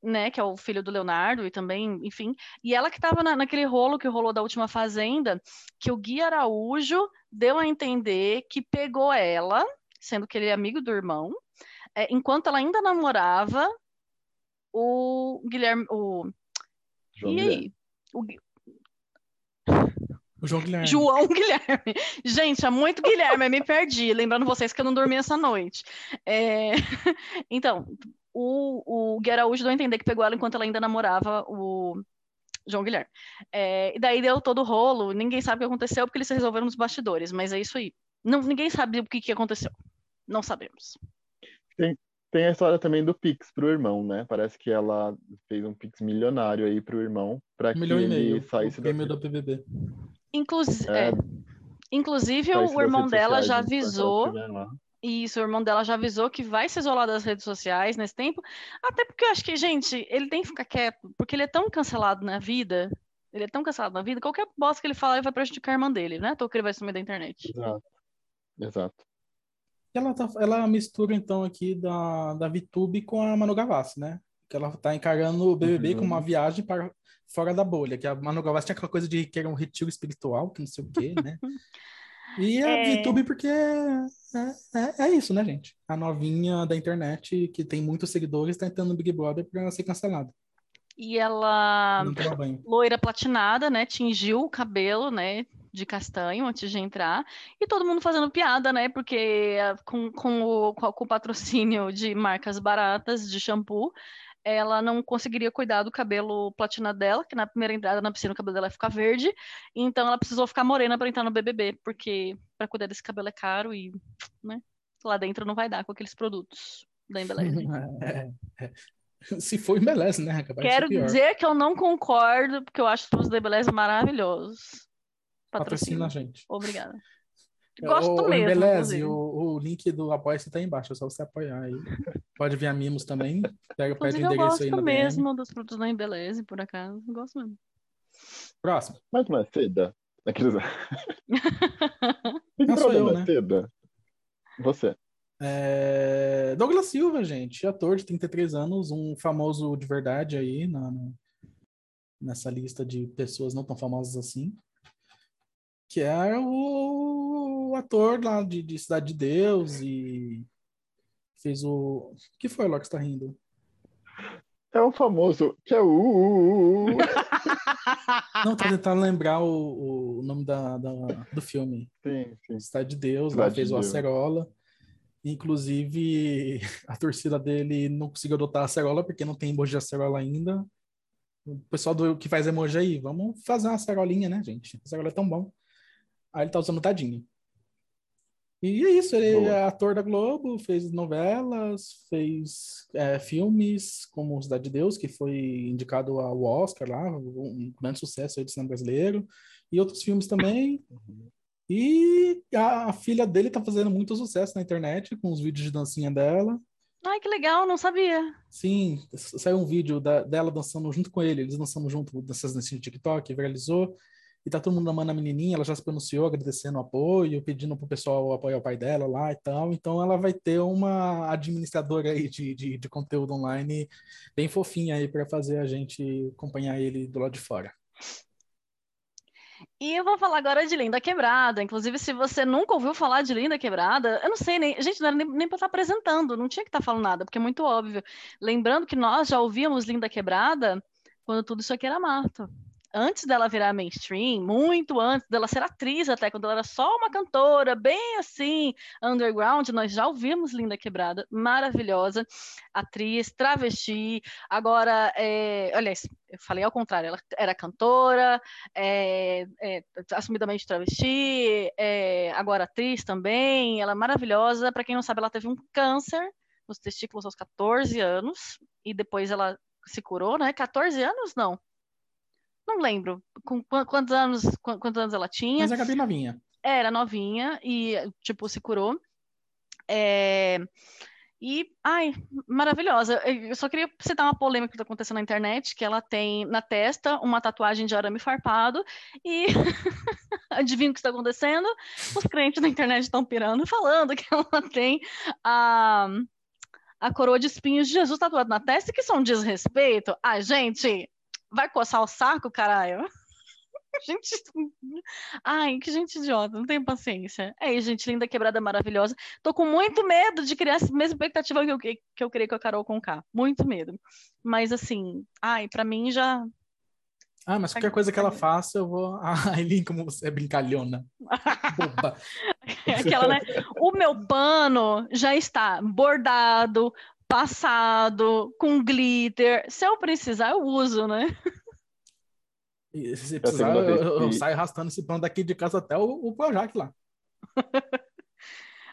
Speaker 1: né, que é o filho do Leonardo e também, enfim, e ela que estava na, naquele rolo que rolou da última fazenda, que o Gui Araújo deu a entender que pegou ela, sendo que ele é amigo do irmão, é, enquanto ela ainda namorava o Guilherme, o
Speaker 2: João
Speaker 1: e aí? O,
Speaker 3: O João Guilherme.
Speaker 1: João Guilherme. Gente, é muito Guilherme, eu me perdi. Lembrando vocês que eu não dormi essa noite. É... (laughs) Então, o, o Gui Araújo deu a entender que pegou ela enquanto ela ainda namorava o João Guilherme. É... E daí deu todo o rolo, ninguém sabe o que aconteceu porque eles se resolveram nos bastidores, mas é isso aí. Não, ninguém sabe o que, que aconteceu. Não sabemos.
Speaker 2: Tem a história também do Pix pro irmão, né? Parece que ela fez um Pix milionário aí pro irmão para
Speaker 3: Um
Speaker 2: que
Speaker 3: milhão e
Speaker 2: ele
Speaker 3: meio.
Speaker 2: saísse
Speaker 3: O
Speaker 2: da,
Speaker 3: prêmio do PBB.
Speaker 1: Inclusive,
Speaker 2: É,
Speaker 1: Inclusive,
Speaker 2: saísse
Speaker 1: o irmão dela já avisou. Isso, o irmão dela já avisou que vai se isolar das redes sociais nesse tempo. Até porque eu acho que, gente, ele tem que ficar quieto, porque ele é tão cancelado na vida. Ele é tão cancelado na vida, qualquer bosta que ele falar, ele vai prejudicar a irmã dele, né? Tô que ele vai sumir da internet.
Speaker 2: Exato. Exato.
Speaker 3: E ela, tá, ela mistura, então, aqui da, da VTube com a Manu Gavassi, né? Que ela tá encarando o BBB
Speaker 2: Uhum.
Speaker 3: como uma viagem para fora da bolha. Que a Manu Gavassi tinha aquela coisa de que era um retiro espiritual, que não sei o quê, né? (laughs) E a
Speaker 1: É.
Speaker 3: VTube porque é, é, é isso, né, gente? A novinha da internet que tem muitos seguidores tá entrando no Big Brother pra ser cancelada.
Speaker 1: E ela, loira platinada, né? Tingiu o cabelo, né? De castanho antes de entrar. E todo mundo fazendo piada, né? Porque ah, com, com, o, com o patrocínio de marcas baratas de shampoo, ela não conseguiria cuidar do cabelo platinado dela, que na primeira entrada na piscina o cabelo dela ia ficar verde. Então ela precisou ficar morena para entrar no BBB, porque para cuidar desse cabelo é caro e, né? Lá dentro não vai dar com aqueles produtos da Embeleze. (laughs)
Speaker 3: É, é. Se for, embeleze, né?
Speaker 1: Quero dizer que eu não concordo, porque eu acho os produtos da Embeleze maravilhosos.
Speaker 3: Patrocina
Speaker 1: Patrocina.
Speaker 3: a gente.
Speaker 1: Obrigada. Gosto
Speaker 3: o,
Speaker 1: mesmo, inclusive.
Speaker 3: o, o link do Apoia-se tá aí embaixo, é só você apoiar aí. Pode vir a Mimos também. Pega, pede o
Speaker 1: Inclusive, eu
Speaker 3: endereço aí
Speaker 1: gosto
Speaker 3: na DM.
Speaker 1: mesmo dos produtos da Embeleze, por acaso. Gosto mesmo.
Speaker 3: Próximo.
Speaker 2: Mais uma seda. Aqueles... (laughs)
Speaker 3: Não sou eu, né?
Speaker 2: seda? Você.
Speaker 3: É, Douglas Silva, gente, ator de 33 anos, um famoso de verdade aí na, na- nessa lista de pessoas não tão famosas assim, que é o ator lá de, de Cidade de Deus e fez o... O que foi, Locke, que você tá rindo?
Speaker 2: É o famoso que é o. uh, uh, uh.
Speaker 3: Não, tô tentando lembrar o, o nome da, da- do filme.
Speaker 2: Sim, sim.
Speaker 3: Cidade de Deus, lá
Speaker 2: Cidade
Speaker 3: fez
Speaker 2: de
Speaker 3: o. Acerola. Inclusive, (laughs) a torcida dele não conseguiu adotar a Acerola porque não tem emoji de Acerola ainda. O pessoal do, que faz emoji aí, vamos fazer uma Acerolinha, né, gente? A Acerola é tão bom. Aí ele tá usando o tadinho. E é isso, ele
Speaker 2: Boa.
Speaker 3: é ator da Globo, fez novelas, fez é, filmes como Cidade de Deus, que foi indicado ao Oscar lá, um grande sucesso aí do cinema brasileiro, e outros filmes também. E a, a filha dele tá fazendo muito sucesso na internet com os vídeos de dancinha dela.
Speaker 1: Ai, que legal, não sabia.
Speaker 3: Sim, saiu um vídeo da- dela dançando junto com ele, eles dançando junto dancinhas de TikTok, viralizou. E tá todo mundo amando a menininha, ela já se pronunciou, agradecendo o apoio, pedindo pro pessoal apoiar o pai dela lá e tal. Então ela vai ter uma administradora aí de, de, de conteúdo online bem fofinha aí para fazer a gente acompanhar ele do lado de fora.
Speaker 1: E eu vou falar agora de Linda Quebrada. Inclusive, se você nunca ouviu falar de Linda Quebrada, eu não sei, nem, gente, não era nem, nem pra estar apresentando, não tinha que estar falando nada, porque é muito óbvio. Lembrando que nós já ouvíamos Linda Quebrada quando tudo isso aqui era mato. Antes dela virar mainstream, muito antes dela ser atriz, até quando ela era só uma cantora, bem assim, underground, nós já ouvimos Linda Quebrada, maravilhosa, atriz, travesti, agora, é, aliás, eu falei ao contrário, ela era cantora, é, é, assumidamente travesti, é, agora atriz também, ela é maravilhosa, para quem não sabe, ela teve um câncer nos testículos aos 14 anos, e depois ela se curou, né? 14 anos? Não. Não lembro. Com quantos anos, quantos anos ela tinha?
Speaker 3: Mas a Gabi novinha.
Speaker 1: Era novinha e, tipo, se curou. É... E, ai, maravilhosa. Eu só queria citar uma polêmica que está acontecendo na internet, que ela tem na testa uma tatuagem de arame farpado e (laughs) adivinha o que está acontecendo? Os crentes na internet estão pirando, falando que ela tem a, a coroa de espinhos de Jesus tatuada na testa, que são um desrespeito. Ai, gente, vai coçar o saco, caralho? (laughs) gente. (laughs) Ai, que gente idiota, não tenho paciência. É isso, gente, linda, quebrada, maravilhosa. Tô com muito medo de criar essa mesma expectativa que eu, que eu criei com a Carol com K. Muito medo. Mas assim, ai, pra mim já.
Speaker 3: Ah, mas qualquer coisa que ela faça, eu vou. (laughs) Ai, Lin, como você é brincalhona. Boba.
Speaker 1: Aquela, né? O meu pano já está bordado, passado, com glitter. Se eu precisar, eu uso, né?
Speaker 3: E se precisar, eu, eu, eu, saio arrastando esse pano daqui de casa até o, o Projac lá. (laughs)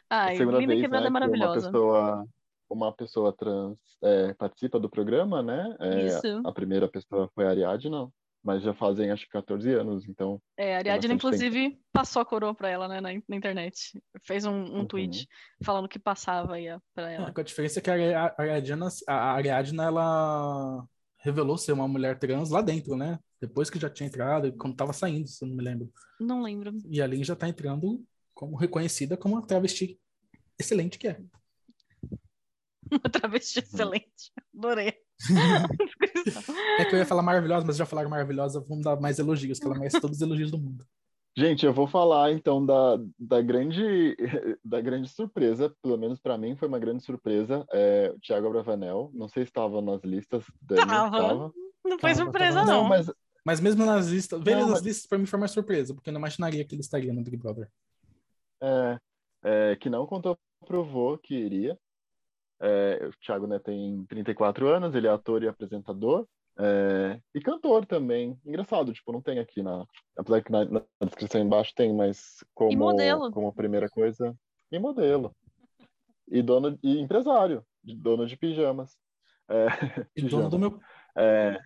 Speaker 1: Ai, segunda linda vez, quebrada né, maravilhosa.
Speaker 2: Uma pessoa, uma pessoa trans é, participa do programa, né? É,
Speaker 1: Isso.
Speaker 2: A primeira pessoa foi a Ariadna, mas já fazem acho que 14 anos, então.
Speaker 1: É, a Ariadna, inclusive, tempo. passou a coroa para ela, né, na, na, internet. Fez um, um uhum. tweet falando que passava aí para ela.
Speaker 3: É, com a diferença é que a Ariadna, a Ariadna, ela revelou ser uma mulher trans lá dentro, né? Depois que já tinha entrado, quando tava saindo, se eu não me lembro.
Speaker 1: Não lembro.
Speaker 3: E a Lin já tá entrando como reconhecida como uma travesti excelente que é. (laughs)
Speaker 1: Uma travesti excelente. Adorei. (laughs)
Speaker 3: é que eu ia falar maravilhosa, mas já falaram maravilhosa, vamos dar mais elogios, que ela merece todos os elogios do mundo.
Speaker 2: Gente, eu vou falar então da, da, grande, da grande surpresa, pelo menos para mim foi uma grande surpresa, é, o Thiago Bravanel, não sei se estava nas listas.
Speaker 1: Dani, tava. Não foi surpresa, não. não.
Speaker 3: Mas, mas mesmo nas listas, ver nas mas... listas para mim foi uma surpresa, porque eu não imaginaria que ele estaria no Big Brother.
Speaker 2: É, é que não contou provou que iria. É, o Thiago né, tem 34 anos, ele é ator e apresentador. É, e cantor também. Engraçado, tipo, não tem aqui na. Apesar que na, na descrição embaixo tem, mas como, como primeira coisa. E modelo. E dono e empresário, dono de pijamas. É, (laughs)
Speaker 3: e pijama. dono do meu.
Speaker 2: É,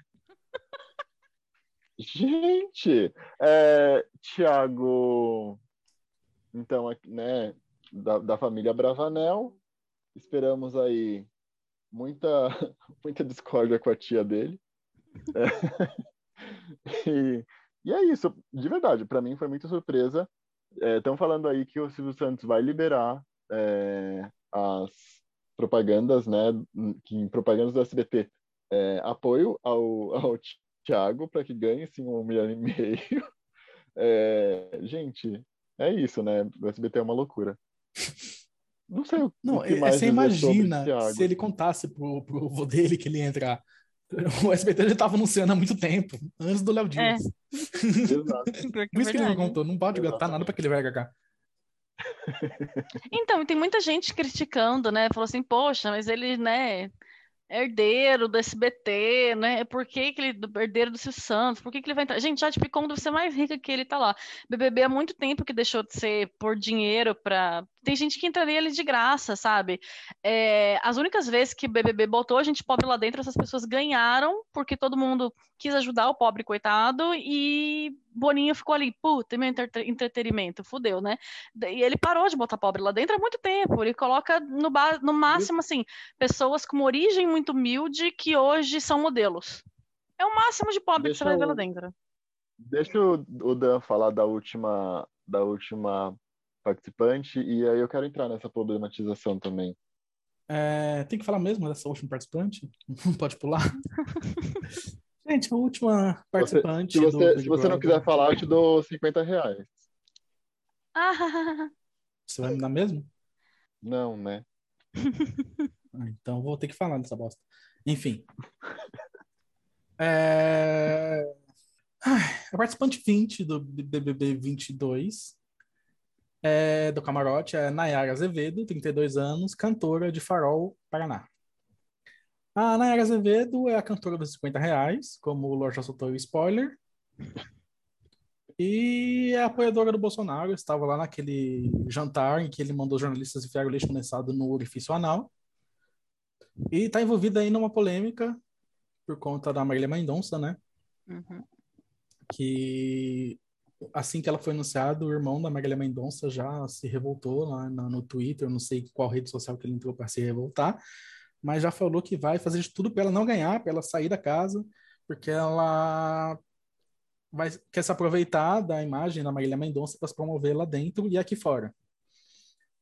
Speaker 2: Gente, é, Tiago, então, né, da, da família Bravanel, esperamos aí muita, (laughs) muita discórdia com a tia dele. É, (laughs) e, e, é isso, de verdade, para mim foi muita surpresa. Estão é, falando aí que o Silvio Santos vai liberar é, as propagandas, né, que propagandas do SBT, é, apoio ao, ao Thiago para que ganhe sim um milhão e meio. (laughs) É, gente, é isso, né? O SBT é uma loucura. Não sei o
Speaker 3: Não,
Speaker 2: que mais
Speaker 3: você imagina se ele contasse pro, pro vô dele que ele ia entrar. O SBT já estava anunciando há muito tempo, antes do Léo Dias. É. (laughs) Por isso que ele não contou, não pode gastar nada para aquele velho (laughs) cá.
Speaker 1: Então, tem muita gente criticando, né? Falou assim, poxa, mas ele, né, herdeiro do SBT, né? Por que, que ele, herdeiro do Silvio Santos, por que, que ele vai entrar? Gente, já tipo, como deve ser mais rica que ele tá lá. BBB há muito tempo que deixou de ser por dinheiro para tem gente que entraria ali de graça, sabe? É, as únicas vezes que BBB botou a gente pobre lá dentro, essas pessoas ganharam porque todo mundo quis ajudar o pobre coitado e Boninho ficou ali, puta, meu entretenimento, fudeu, né? E ele parou de botar pobre lá dentro há muito tempo. Ele coloca no, no máximo, assim, pessoas com uma origem muito humilde que hoje são modelos. É o máximo de pobre Deixa que você vai ver lá dentro.
Speaker 2: Deixa o Dan falar da última, da última participante, e aí eu quero entrar nessa problematização também.
Speaker 3: É, tem que falar mesmo dessa última participante? Não (laughs) pode pular? (laughs) Gente, a última participante.
Speaker 2: Você, se você, se você não quiser falar, eu te dou 50 reais.
Speaker 3: Você vai me dar mesmo?
Speaker 2: Não, né? (laughs)
Speaker 3: Ah, então vou ter que falar dessa bosta. Enfim. É... Ai, A participante 20 do BBB 22 é, do camarote é Nayara Azevedo, 32 anos, cantora de Farol, Paraná. A Nayara Azevedo é a cantora dos 50 reais, como o Lorde já soltou o spoiler. E é apoiadora do Bolsonaro, estava lá naquele jantar em que ele mandou jornalistas enfiar o leite condensado no orifício anal. E está envolvida aí numa polêmica por conta da Marília Mendonça, né?
Speaker 1: Uhum.
Speaker 3: Que assim que ela foi anunciada, o irmão da Marília Mendonça já se revoltou lá no, no Twitter, não sei qual rede social que ele entrou para se revoltar, mas já falou que vai fazer de tudo para ela não ganhar, para ela sair da casa, porque ela vai, quer se aproveitar da imagem da Marília Mendonça para se promover lá dentro e aqui fora.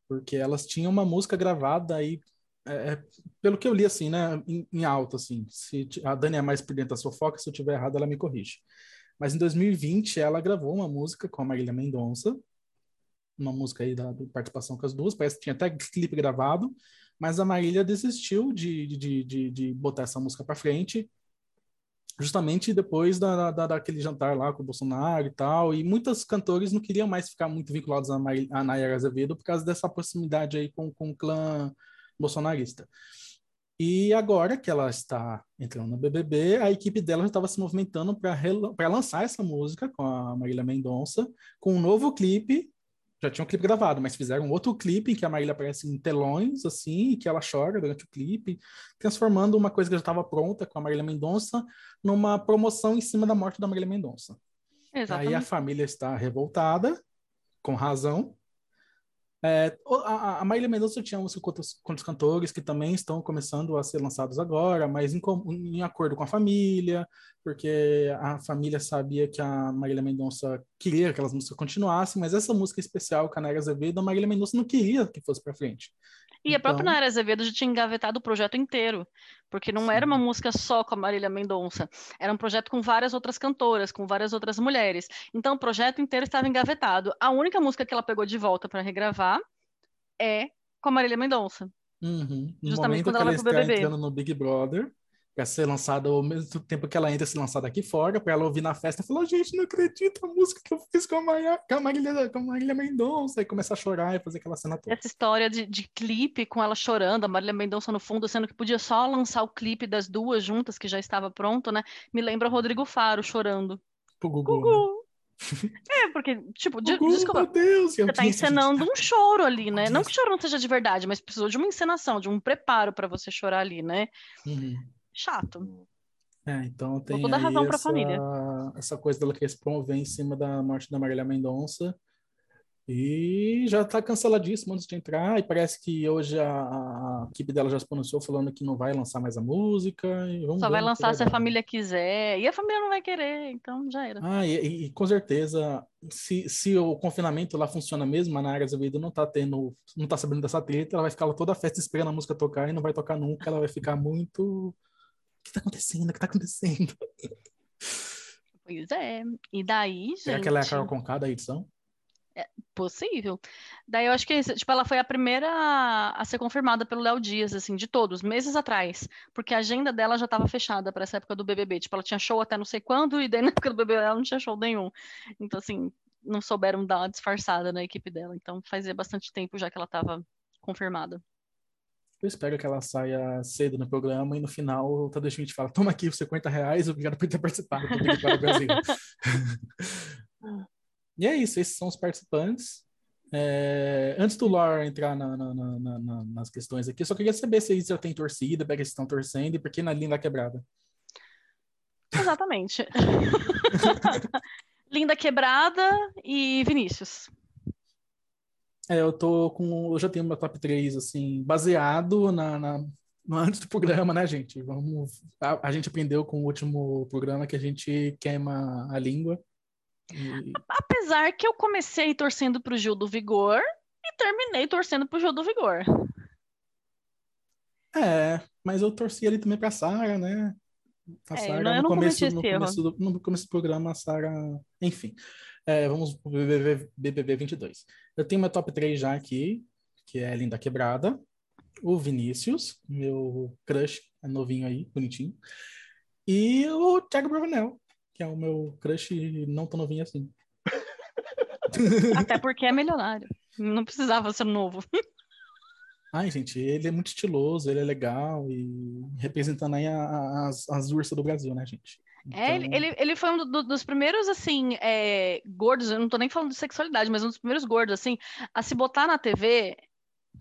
Speaker 3: Porque elas tinham uma música gravada aí, é, é pelo que eu li assim, né, em, em, alto, assim. Se a Dani é mais por dentro da fofoca, se eu tiver errado, ela me corrige. Mas em 2020 ela gravou uma música com a Marília Mendonça, uma música aí da, da participação com as duas, parece que tinha até clipe gravado, mas a Marília desistiu de, de, de, de botar essa música para frente justamente depois da, da, daquele jantar lá com o Bolsonaro e tal, e muitos cantores não queriam mais ficar muito vinculados a, Nayara Azevedo por causa dessa proximidade aí com, com o clã bolsonarista. E agora que ela está entrando no BBB, a equipe dela já estava se movimentando para lançar essa música com a Marília Mendonça, com um novo clipe já tinha um clipe gravado, mas fizeram outro clipe em que a Marília aparece em telões, assim, e que ela chora durante o clipe, transformando uma coisa que já estava pronta com a Marília Mendonça numa promoção em cima da morte da Marília Mendonça.
Speaker 1: Exatamente.
Speaker 3: Aí a família está revoltada, com razão, é, a, a Marília Mendonça tinha música com outros, com outros cantores que também estão começando a ser lançados agora, mas em, em, acordo com a família, porque a família sabia que a Marília Mendonça queria que aquelas músicas continuassem, mas essa música especial, Canária Azevedo, a Marília Mendonça não queria que fosse para frente.
Speaker 1: E então... a própria Nayara Azevedo já tinha engavetado o projeto inteiro, porque não Sim. era uma música só com a Marília Mendonça, era um projeto com várias outras cantoras, com várias outras mulheres. Então o projeto inteiro estava engavetado. A única música que ela pegou de volta para regravar é com a Marília Mendonça.
Speaker 3: Uhum. No Justamente quando ela, ela vai pro BBB. entrando no Big Brother, para ser lançada ao mesmo tempo que ela entra ser lançada aqui fora, para ela ouvir na festa e falar, gente, não acredito a música que eu fiz com a, Maria, com a, Marília, com a Marília Mendonça, e começar a chorar e fazer aquela cena toda.
Speaker 1: Essa história de, de clipe com ela chorando, a Marília Mendonça no fundo, sendo que podia só lançar o clipe das duas juntas, que já estava pronto, né? Me lembra o Rodrigo Faro chorando.
Speaker 3: Pro Gugu. Gugu. Né?
Speaker 1: É, porque, tipo, de,
Speaker 3: Gugu,
Speaker 1: desculpa,
Speaker 3: meu Deus,
Speaker 1: você tá encenando um choro ali, né? Não que o choro não seja de verdade, mas precisou de uma encenação, de um preparo para você chorar ali, né?
Speaker 3: Uhum.
Speaker 1: Chato.
Speaker 3: É, então tem toda razão essa, família. essa coisa dela querer se promover em cima da morte da Marília Mendonça. E já está canceladíssimo antes de entrar. E parece que hoje a, a, equipe dela já se pronunciou falando que não vai lançar mais a música.
Speaker 1: Só vai lançar se a família quiser. E a família não vai querer, então já era.
Speaker 3: Ah, e, e com certeza, se, se o confinamento lá funciona mesmo, a Nara Azevedo não tá tendo, não tá sabendo dessa treta, ela vai ficar lá toda a festa esperando a música tocar e não vai tocar nunca. Ela vai ficar muito que está acontecendo? O que está acontecendo? (laughs)
Speaker 1: Pois é. E daí, gente...
Speaker 3: Será que ela é a Carol Conká da edição?
Speaker 1: É possível. Daí eu acho que tipo, ela foi a primeira a, a ser confirmada pelo Léo Dias, assim, de todos, meses atrás. Porque a agenda dela já estava fechada para essa época do BBB. Tipo, ela tinha show até não sei quando, e daí na época do BBB ela não tinha show nenhum. Então, assim, não souberam dar uma disfarçada na equipe dela. Então, fazia bastante tempo já que ela estava confirmada.
Speaker 3: Eu espero que ela saia cedo no programa e no final o Tadeu Schmidt fala: toma aqui os 50 reais, obrigado por ter participado do Big Brother Brasil. (laughs) e é isso, esses são os participantes. É, antes do Lore entrar na, na, na, nas questões aqui, eu só queria saber se eles já têm torcida, para que eles estão torcendo e por que na linda quebrada.
Speaker 1: Exatamente. (laughs) linda quebrada e Vinícius.
Speaker 3: É, eu tô com. Eu já tenho meu top 3, assim, baseado na, na no antes do programa, né, gente? Vamos. A, a, gente aprendeu com o último programa que a gente queima a língua.
Speaker 1: E... Apesar que eu comecei torcendo pro Gil do Vigor e terminei torcendo pro Gil do Vigor.
Speaker 3: É, mas eu torci ali também pra Sara, né? A Sara é, no, começo, no, começo do, no começo do programa, a Sara. Enfim. É, vamos pro BBB, BBB 22. Eu tenho meu top 3 já aqui, que é Linda Quebrada, o Vinícius, meu crush, é novinho aí, bonitinho, e o Thiago Bravanel. que é o meu crush não tão novinho assim. (laughs)
Speaker 1: Até (laughs) porque é milionário. Não precisava ser novo. (laughs)
Speaker 3: Ai, gente, ele é muito estiloso, ele é legal e representando aí as, as ursas do Brasil, né, gente?
Speaker 1: É, ele,
Speaker 3: Então,
Speaker 1: ele, ele foi um do- dos primeiros, assim, é, gordos, eu não tô nem falando de sexualidade, mas um dos primeiros gordos, assim, a se botar na TV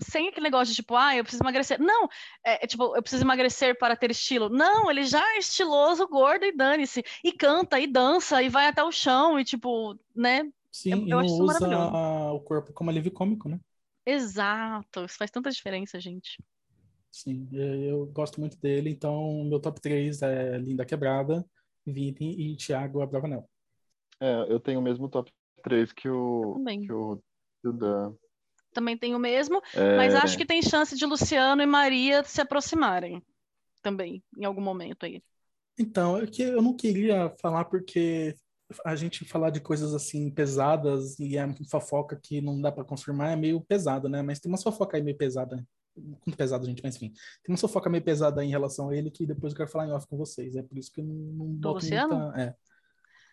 Speaker 1: sem aquele negócio de tipo, ah, eu preciso emagrecer. Não, é, é tipo, eu preciso emagrecer para ter estilo. Não, ele já é estiloso, gordo e dane-se. E canta, e dança, e vai até o chão, e tipo, né?
Speaker 3: Sim,
Speaker 1: eu-
Speaker 3: e
Speaker 1: eu
Speaker 3: não
Speaker 1: acho isso
Speaker 3: usa o corpo como alívio cômico, né?
Speaker 1: Exato, isso faz tanta diferença, gente.
Speaker 3: Sim, eu, eu gosto muito dele, então meu top 3 é Linda Quebrada, Vini e Thiago Abravanel.
Speaker 2: É, eu tenho o mesmo top 3 que o,
Speaker 1: Também.
Speaker 2: que o, que o Dan.
Speaker 1: Também tem o mesmo,
Speaker 2: É,
Speaker 1: mas acho que tem chance de Luciano e Maria se aproximarem também, em algum momento aí.
Speaker 3: Então, é que eu não queria falar porque a gente falar de coisas assim pesadas e é fofoca que não dá pra confirmar é meio pesado, né? Mas tem uma fofoca aí meio pesada. Muito pesado, gente, mas enfim. Tem uma fofoca meio pesada em relação a ele que depois eu quero falar em off com vocês. É por isso que eu não, não boto
Speaker 1: Luciano?
Speaker 3: muita. É.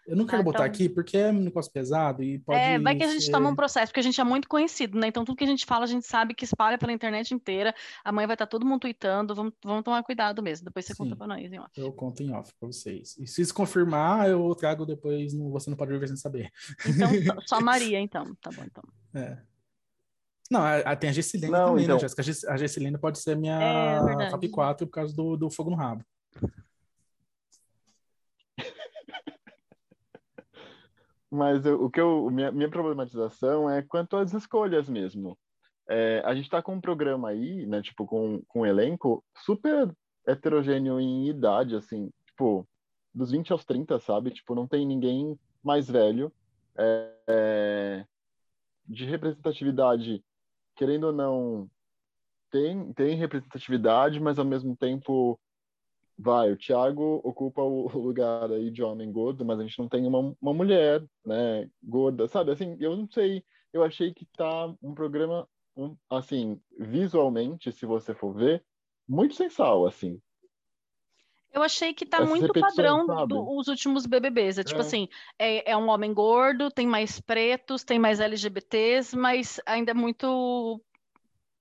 Speaker 3: Eu não quero
Speaker 1: Ah,
Speaker 3: botar
Speaker 1: então-
Speaker 3: aqui porque é um negócio pesado e pode.
Speaker 1: É, vai que a gente
Speaker 3: ser-
Speaker 1: toma um processo, porque a gente é muito conhecido, né? Então tudo que a gente fala, a gente sabe que espalha pela internet inteira. Amanhã vai estar todo mundo tweetando, vamos, vamos tomar cuidado mesmo. Depois você conta
Speaker 3: Sim.
Speaker 1: pra nós, hein, ó.
Speaker 3: Eu conto em off pra vocês. E se se confirmar, eu trago depois. No... Você não pode viver sem saber.
Speaker 1: Então, só- só (laughs) Maria, então. Tá bom, então.
Speaker 3: É. Não, a, a- tem a Gessilene
Speaker 2: Não,
Speaker 3: também,
Speaker 2: então-
Speaker 3: né, Jéssica? A Gess- A Gessilene pode ser
Speaker 1: É
Speaker 3: minha
Speaker 1: verdade.
Speaker 3: top 4 por causa do, do fogo no rabo. (laughs)
Speaker 2: Mas eu- o que eu, minha, minha problematização é quanto às escolhas mesmo. É, a gente está com um programa aí, né, tipo, com, com um elenco super heterogêneo em idade, assim, tipo, dos 20 aos 30, sabe? Tipo, não tem ninguém mais velho. É, é, de representatividade, querendo ou não, tem, tem representatividade, mas ao mesmo tempo vai, o Thiago ocupa o lugar aí de homem gordo, mas a gente não tem uma, uma mulher, né, gorda, sabe? Assim, eu não sei, eu achei que tá um programa, um, assim, visualmente, se você for ver, muito sem sal, assim.
Speaker 1: Eu achei que tá
Speaker 2: Essas
Speaker 1: muito padrão dos últimos BBBs. É tipo
Speaker 2: É.
Speaker 1: assim, é, é um homem gordo, tem mais pretos, tem mais LGBTs, mas ainda é muito.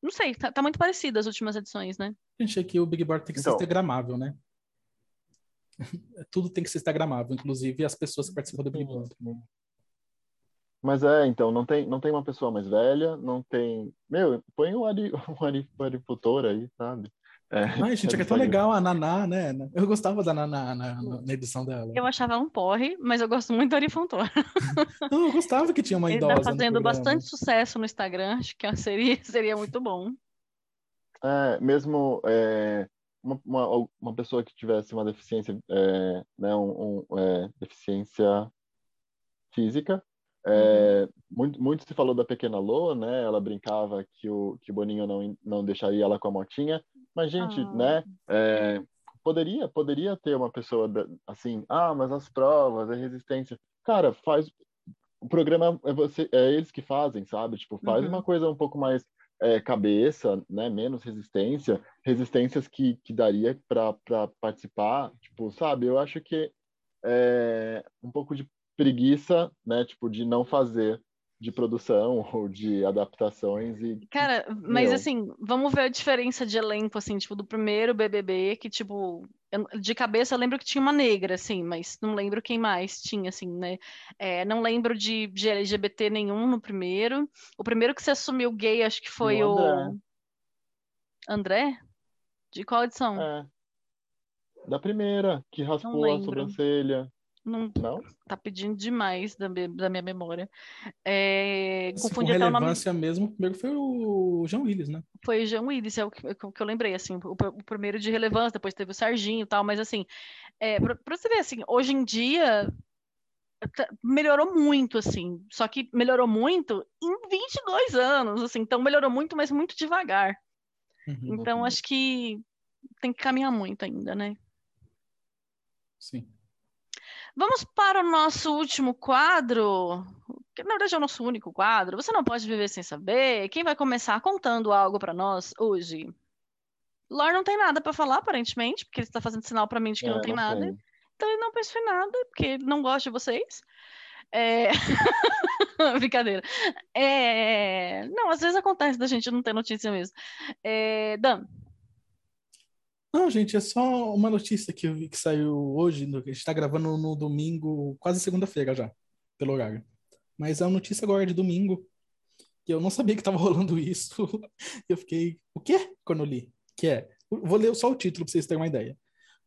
Speaker 1: Não sei, tá, tá muito parecido as últimas edições, né?
Speaker 3: Gente, é que o Big Brother tem que ser
Speaker 2: Então.
Speaker 3: instagramável, né? (laughs) Tudo tem que ser instagramável, inclusive as pessoas que participam do Big Brother.
Speaker 2: Mas é, então, não tem, não tem uma pessoa mais velha, não tem... Meu, põe o Ari, (laughs) Arifutor aí, sabe? É, (laughs)
Speaker 3: Ai, gente, é que é tão legal a Naná, né? Eu gostava da Naná na, na- na edição dela.
Speaker 1: Eu achava um porre, mas eu gosto muito do Ari Fontoura. (laughs)
Speaker 3: Não, eu gostava que tinha uma
Speaker 1: Ele
Speaker 3: idosa
Speaker 1: tá
Speaker 3: no
Speaker 1: fazendo bastante sucesso no Instagram, acho que seria, (laughs) seria muito bom.
Speaker 2: É, mesmo é, uma, uma, uma pessoa que tivesse uma deficiência, é, né, um, um, é, deficiência física, é, muito, muito se falou da pequena Lô, né? Ela brincava que o, que Boninho não, não deixaria ela com a motinha, mas, gente,
Speaker 1: Ah.
Speaker 2: né? é, poderia, poderia ter uma pessoa da- assim, ah, mas as provas, a resistência. Cara, faz. O programa é, você, é eles que fazem, sabe? Tipo, faz
Speaker 1: Uhum.
Speaker 2: uma coisa um pouco mais é, cabeça, né? Menos resistência, resistências que, que daria para participar, tipo, sabe? Eu acho que é um pouco de preguiça, né? Tipo, de não fazer de produção (laughs) ou de adaptações e
Speaker 1: Cara, mas
Speaker 2: Meu.
Speaker 1: assim, vamos ver a diferença de elenco, assim, tipo, do primeiro BBB, que, tipo, eu- de cabeça eu lembro que tinha uma negra, assim, mas não lembro quem mais tinha, assim, né? É, não lembro de, de LGBT nenhum no primeiro. O primeiro que se assumiu gay, acho que foi
Speaker 2: O
Speaker 1: o
Speaker 2: André.
Speaker 1: André? De qual edição?
Speaker 2: é, da primeira que raspou a sobrancelha,
Speaker 1: Não
Speaker 2: não?
Speaker 1: tá pedindo demais da, me- da minha memória. É,
Speaker 3: Se
Speaker 1: confundi até o nome.
Speaker 3: relevância mesmo, o primeiro foi o João Willis, né?
Speaker 1: Foi Jean Willis, é o que, o que eu lembrei, assim, o, o primeiro de relevância, depois teve o Serginho e tal, mas assim, é, pra, pra você ver, assim, hoje em dia tá- melhorou muito, assim, só que melhorou muito em 22 anos, assim, então melhorou muito, mas muito devagar.
Speaker 3: Uhum,
Speaker 1: Então acho que tem que caminhar muito ainda, né?
Speaker 3: sim.
Speaker 1: Vamos para o nosso último quadro, que na verdade é o nosso único quadro. Você não pode viver sem saber. Quem vai começar contando algo para nós hoje? Lor não tem nada para falar, aparentemente, porque ele está fazendo sinal para mim de que não
Speaker 2: É,
Speaker 1: tem nada.
Speaker 2: tem.
Speaker 1: então ele não pensou em nada, porque ele não gosta de vocês. É... (laughs) Brincadeira. É... Não, às vezes acontece da gente não ter notícia mesmo. É... Dan.
Speaker 3: Não, gente, é só uma notícia que eu vi que saiu hoje. A gente está gravando no domingo, quase segunda-feira já, pelo horário. Mas é uma notícia agora de domingo, que eu não sabia que estava (laughs) rolando isso. Eu fiquei, o quê? Quando eu li. Que é, vou ler só o título para vocês terem uma ideia.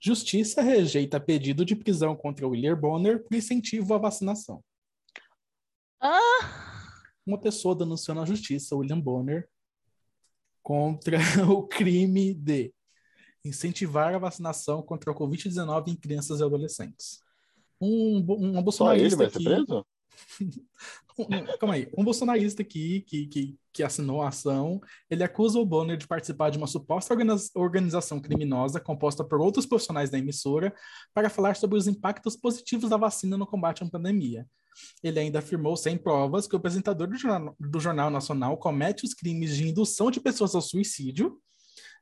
Speaker 3: Justiça rejeita pedido de prisão contra William Bonner por incentivo à vacinação.
Speaker 1: Ah!
Speaker 3: Uma pessoa denunciou na justiça, William Bonner, contra (laughs) o crime de incentivar a vacinação contra a Covid-19 em crianças e adolescentes. Um, um bolsonarista
Speaker 2: Só ele vai ser preso? (laughs)
Speaker 3: Calma aí. Um bolsonarista aqui que, que, que assinou a ação, ele acusa o Bonner de participar de uma suposta organização criminosa composta por outros profissionais da emissora para falar sobre os impactos positivos da vacina no combate à pandemia. Ele ainda afirmou, sem provas, que o apresentador do Jornal, do Jornal Nacional comete os crimes de indução de pessoas ao suicídio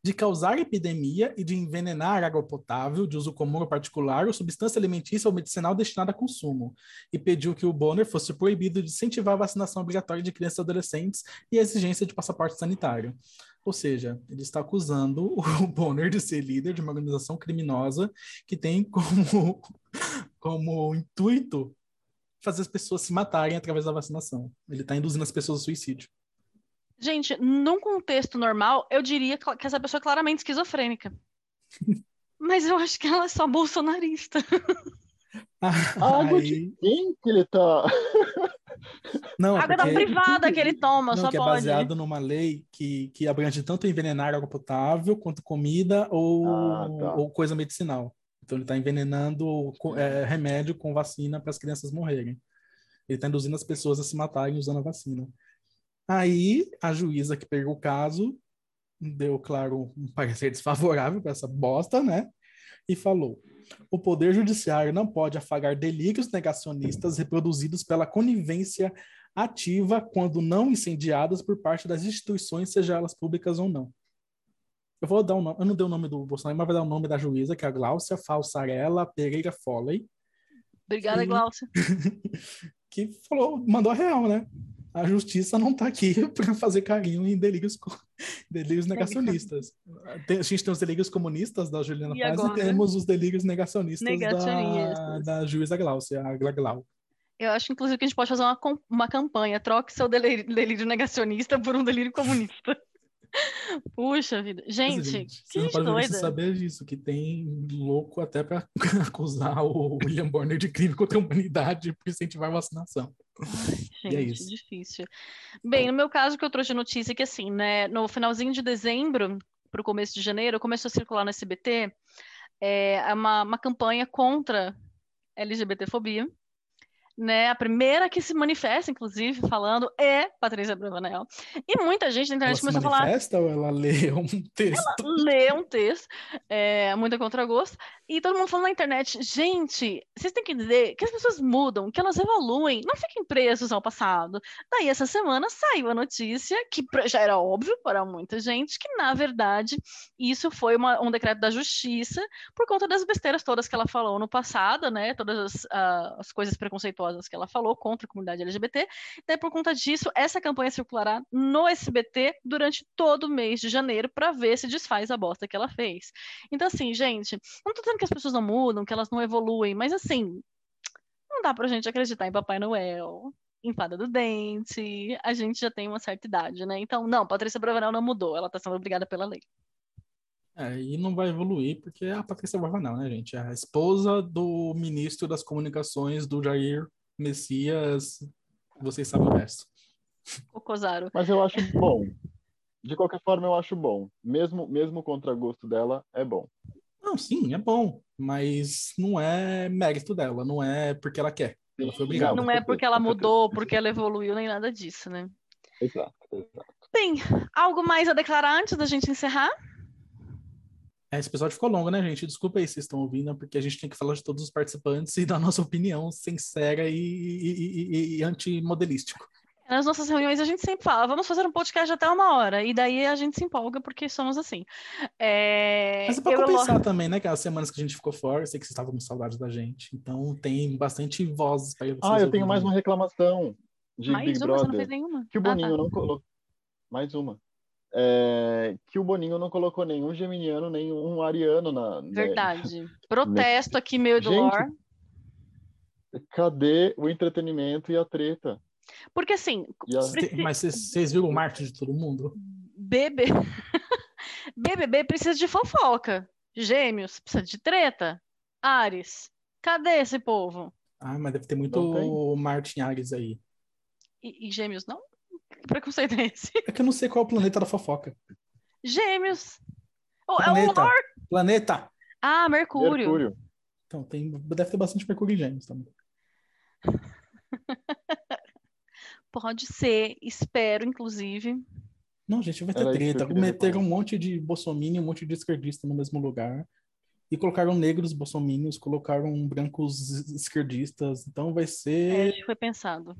Speaker 3: de causar epidemia e de envenenar água potável de uso comum ou particular ou substância alimentícia ou medicinal destinada a consumo, e pediu que o Bonner fosse proibido de incentivar a vacinação obrigatória de crianças e adolescentes e a exigência de passaporte sanitário. Ou seja, ele está acusando (laughs) o Bonner de ser líder de uma organização criminosa que tem como, (laughs) como intuito fazer as pessoas se matarem através da vacinação. Ele está induzindo as pessoas ao suicídio.
Speaker 1: Gente, num contexto normal, eu diria que essa pessoa é claramente esquizofrênica. (laughs) Mas eu acho que ela é só bolsonarista. (laughs)
Speaker 2: Água de quem que ele tá?
Speaker 3: Não,
Speaker 1: água da privada que ele toma,
Speaker 3: não,
Speaker 1: só
Speaker 3: que é
Speaker 1: pode.
Speaker 3: baseado numa lei que, que abrange tanto envenenar água potável quanto comida ou,
Speaker 2: Ah, tá.
Speaker 3: ou coisa medicinal. Então ele está envenenando é, remédio com vacina para as crianças morrerem. Ele está induzindo as pessoas a se matarem usando a vacina. Aí a juíza que pegou o caso deu, claro, um parecer desfavorável para essa bosta, né? E falou: o Poder Judiciário não pode afagar delírios negacionistas reproduzidos pela conivência ativa quando não incendiadas por parte das instituições, seja elas públicas ou não. Eu vou dar o nome, eu não dei o nome do Bolsonaro, mas vou dar o nome da juíza, que é a Gláucia Falsarella Pereira Foley,
Speaker 1: Obrigada,
Speaker 3: Sim.
Speaker 1: Glaucia. (laughs)
Speaker 3: que falou, mandou a real, né? A justiça não está aqui (laughs) para fazer carinho em delírios, (laughs) delírios negacionistas. Tem- a gente tem os delírios comunistas da Juliana
Speaker 1: E
Speaker 3: Paz
Speaker 1: agora?
Speaker 3: e temos os delírios negacionistas, Da,
Speaker 1: Negacionistas.
Speaker 3: da juíza Gláucia, a Gla Glau.
Speaker 1: Eu acho, inclusive, que a gente pode fazer uma, uma campanha. Troque seu delírio, delírio negacionista por um delírio comunista. Puxa vida.
Speaker 3: Mas,
Speaker 1: Gente, que
Speaker 3: você não
Speaker 1: gente doida.
Speaker 3: saber disso, que tem louco até para (laughs) acusar o William Bonner de crime contra a humanidade por incentivar a vacinação.
Speaker 1: Gente,
Speaker 3: E é isso.
Speaker 1: difícil. Bem, no meu caso, que eu trouxe notícia é que, assim, né, no finalzinho de dezembro para o começo de janeiro, começou a circular no SBT é, uma, uma campanha contra LGBTfobia. Né? A primeira que se manifesta, inclusive, falando é Patrícia Bravanel. E muita gente na
Speaker 3: Ela
Speaker 1: internet começou a falar.
Speaker 3: manifesta ou ela lê um texto?
Speaker 1: lê um texto, é, muito a contragosto, e todo mundo falando na internet, gente, vocês têm que entender que as pessoas mudam, que elas evoluem, não fiquem presos ao passado. Daí, essa semana, saiu a notícia, que já era óbvio para muita gente, que, na verdade, isso foi uma- um decreto da justiça por conta das besteiras todas que ela falou no passado, né, todas as, ah, as coisas preconceituosas que ela falou contra a comunidade LGBT, Daí, por conta disso, essa campanha circulará no SBT durante todo o mês de janeiro para ver se desfaz a bosta que ela fez. Então, assim, gente, não tô dizendo que as pessoas não mudam, que elas não evoluem, mas assim, não dá pra gente acreditar em Papai Noel, em Fada do Dente, a gente já tem uma certa idade, né? Então, não, Patrícia Bravanel não mudou, ela tá sendo obrigada pela lei.
Speaker 3: É, e não vai evoluir porque é a Patrícia Bravanel, né, gente? É a esposa do ministro das comunicações do Jair Messias. Vocês sabem o resto.
Speaker 1: Cocosaro.
Speaker 2: Mas eu acho bom. De qualquer forma, eu acho bom. Mesmo, mesmo contra gosto dela, é bom.
Speaker 3: Não, sim, é bom, mas não é mérito dela, não é porque ela quer. Ela foi obrigada.
Speaker 1: Não é porque ela mudou, porque ela evoluiu, nem nada disso, né?
Speaker 2: Exato, exato.
Speaker 1: Bem, algo mais a declarar antes da gente encerrar?
Speaker 3: É, Esse episódio ficou longo, né, gente? Desculpa aí se vocês estão ouvindo, porque a gente tem que falar de todos os participantes e dar nossa opinião sincera e, e, e, e antimodelístico.
Speaker 1: Nas nossas reuniões a gente sempre fala, vamos fazer um podcast até uma hora. E daí a gente se empolga porque somos assim. É...
Speaker 3: Mas é pra compensar também, né? Aquelas semanas que a gente ficou fora, eu sei que vocês estavam com saudade da gente. Então tem bastante vozes para vocês.
Speaker 2: Ah, eu tenho mais uma reclamação de
Speaker 1: mais
Speaker 2: Big
Speaker 1: uma,
Speaker 2: Brother.
Speaker 1: você não fez nenhuma?
Speaker 2: Que o
Speaker 1: Ah, tá.
Speaker 2: Boninho não colocou. Mais uma. É, Que o Boninho não colocou nenhum geminiano, nenhum ariano na. né?
Speaker 1: Verdade. (laughs) Protesto aqui, meu e do
Speaker 2: Gente,
Speaker 1: Lore.
Speaker 2: Cadê o entretenimento e a treta?
Speaker 1: Porque assim, Preci-
Speaker 3: Mas vocês viram o Marte de todo mundo?
Speaker 1: BB... (laughs) BBB precisa de fofoca. Gêmeos precisa de treta. Ares, cadê esse povo?
Speaker 3: Ah, mas deve ter muito Marte em Ares aí.
Speaker 1: E, e gêmeos não? Que preconceito é esse?
Speaker 3: É que eu não sei qual é o planeta da fofoca.
Speaker 1: Gêmeos. Oh, é o
Speaker 3: Planeta!
Speaker 1: Lore.
Speaker 3: Planeta!
Speaker 1: Ah, Mercúrio.
Speaker 2: Mercúrio.
Speaker 3: Então, tem, deve ter bastante Mercúrio em Gêmeos também. (laughs)
Speaker 1: Pode ser, espero, inclusive.
Speaker 3: Não, gente, vai ter
Speaker 2: Era
Speaker 3: treta. Meteram um monte de bolsominion, um monte de esquerdista no mesmo lugar. E colocaram negros bolsominions, colocaram brancos esquerdistas. Então vai
Speaker 1: É,
Speaker 3: ser.
Speaker 1: que foi pensado.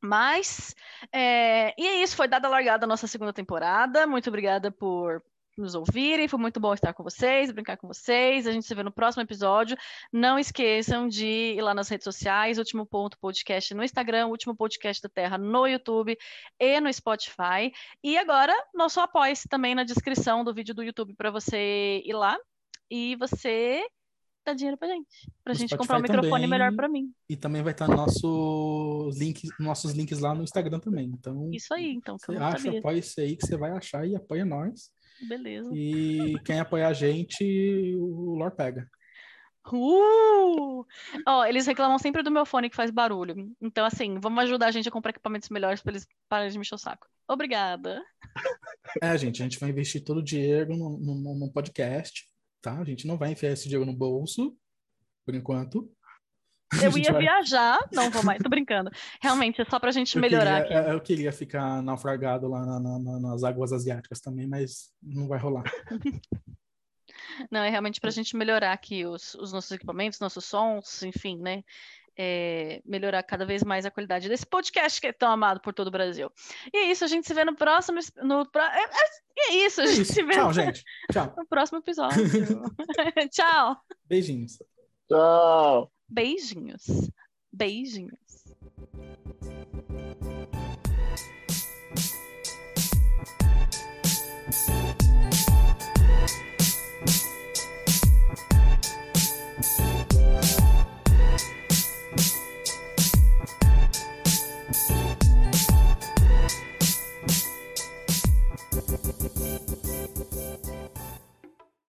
Speaker 1: Mas, é, e é isso, foi dada a largada a nossa segunda temporada. Muito obrigada por nos ouvirem. Foi muito bom estar com vocês, brincar com vocês. A gente se vê no próximo episódio. Não esqueçam de ir lá nas redes sociais, Último Ponto Podcast no Instagram, Último Podcast da Terra no YouTube e no Spotify. E agora, nosso apoia-se também na descrição do vídeo do YouTube para você ir lá e você dar dinheiro pra gente. Pra
Speaker 3: No
Speaker 1: gente
Speaker 3: Spotify
Speaker 1: comprar um microfone
Speaker 3: também.
Speaker 1: melhor pra mim.
Speaker 3: E também vai estar nossos links, nossos links lá no Instagram também. Então,
Speaker 1: Isso aí, então, que
Speaker 3: você acha, apoia isso aí que você vai achar e apoia nós.
Speaker 1: Beleza.
Speaker 3: E quem apoiar a gente, o Lore pega.
Speaker 1: Uh! Ó, eles reclamam sempre do meu fone que faz barulho. Então, assim, vamos ajudar a gente a comprar equipamentos melhores pra eles pararem de me encher o saco. Obrigada.
Speaker 3: É, gente, a gente vai investir todo o dinheiro no podcast, tá? A gente não vai enfiar esse dinheiro no bolso, por enquanto. (laughs)
Speaker 1: Eu ia
Speaker 3: vai-
Speaker 1: viajar, não vou mais, tô brincando. Realmente, é só pra gente
Speaker 3: Eu
Speaker 1: melhorar
Speaker 3: queria,
Speaker 1: aqui.
Speaker 3: eu queria ficar naufragado lá na- na- na- nas águas asiáticas também, mas não vai rolar. (laughs)
Speaker 1: Não, é realmente pra gente melhorar aqui os, os nossos equipamentos, nossos sons, enfim, né? É, melhorar cada vez mais a qualidade desse podcast que é tão amado por todo o Brasil. E é isso, a gente se vê no próximo. No, pro- é, é- é isso, a
Speaker 3: É
Speaker 1: gente
Speaker 3: isso.
Speaker 1: se vê
Speaker 3: Tchau,
Speaker 1: no,
Speaker 3: gente. Tchau. (laughs)
Speaker 1: no próximo episódio. Tchau.
Speaker 3: Beijinhos.
Speaker 2: Tchau!
Speaker 1: Beijinhos. Beijinhos.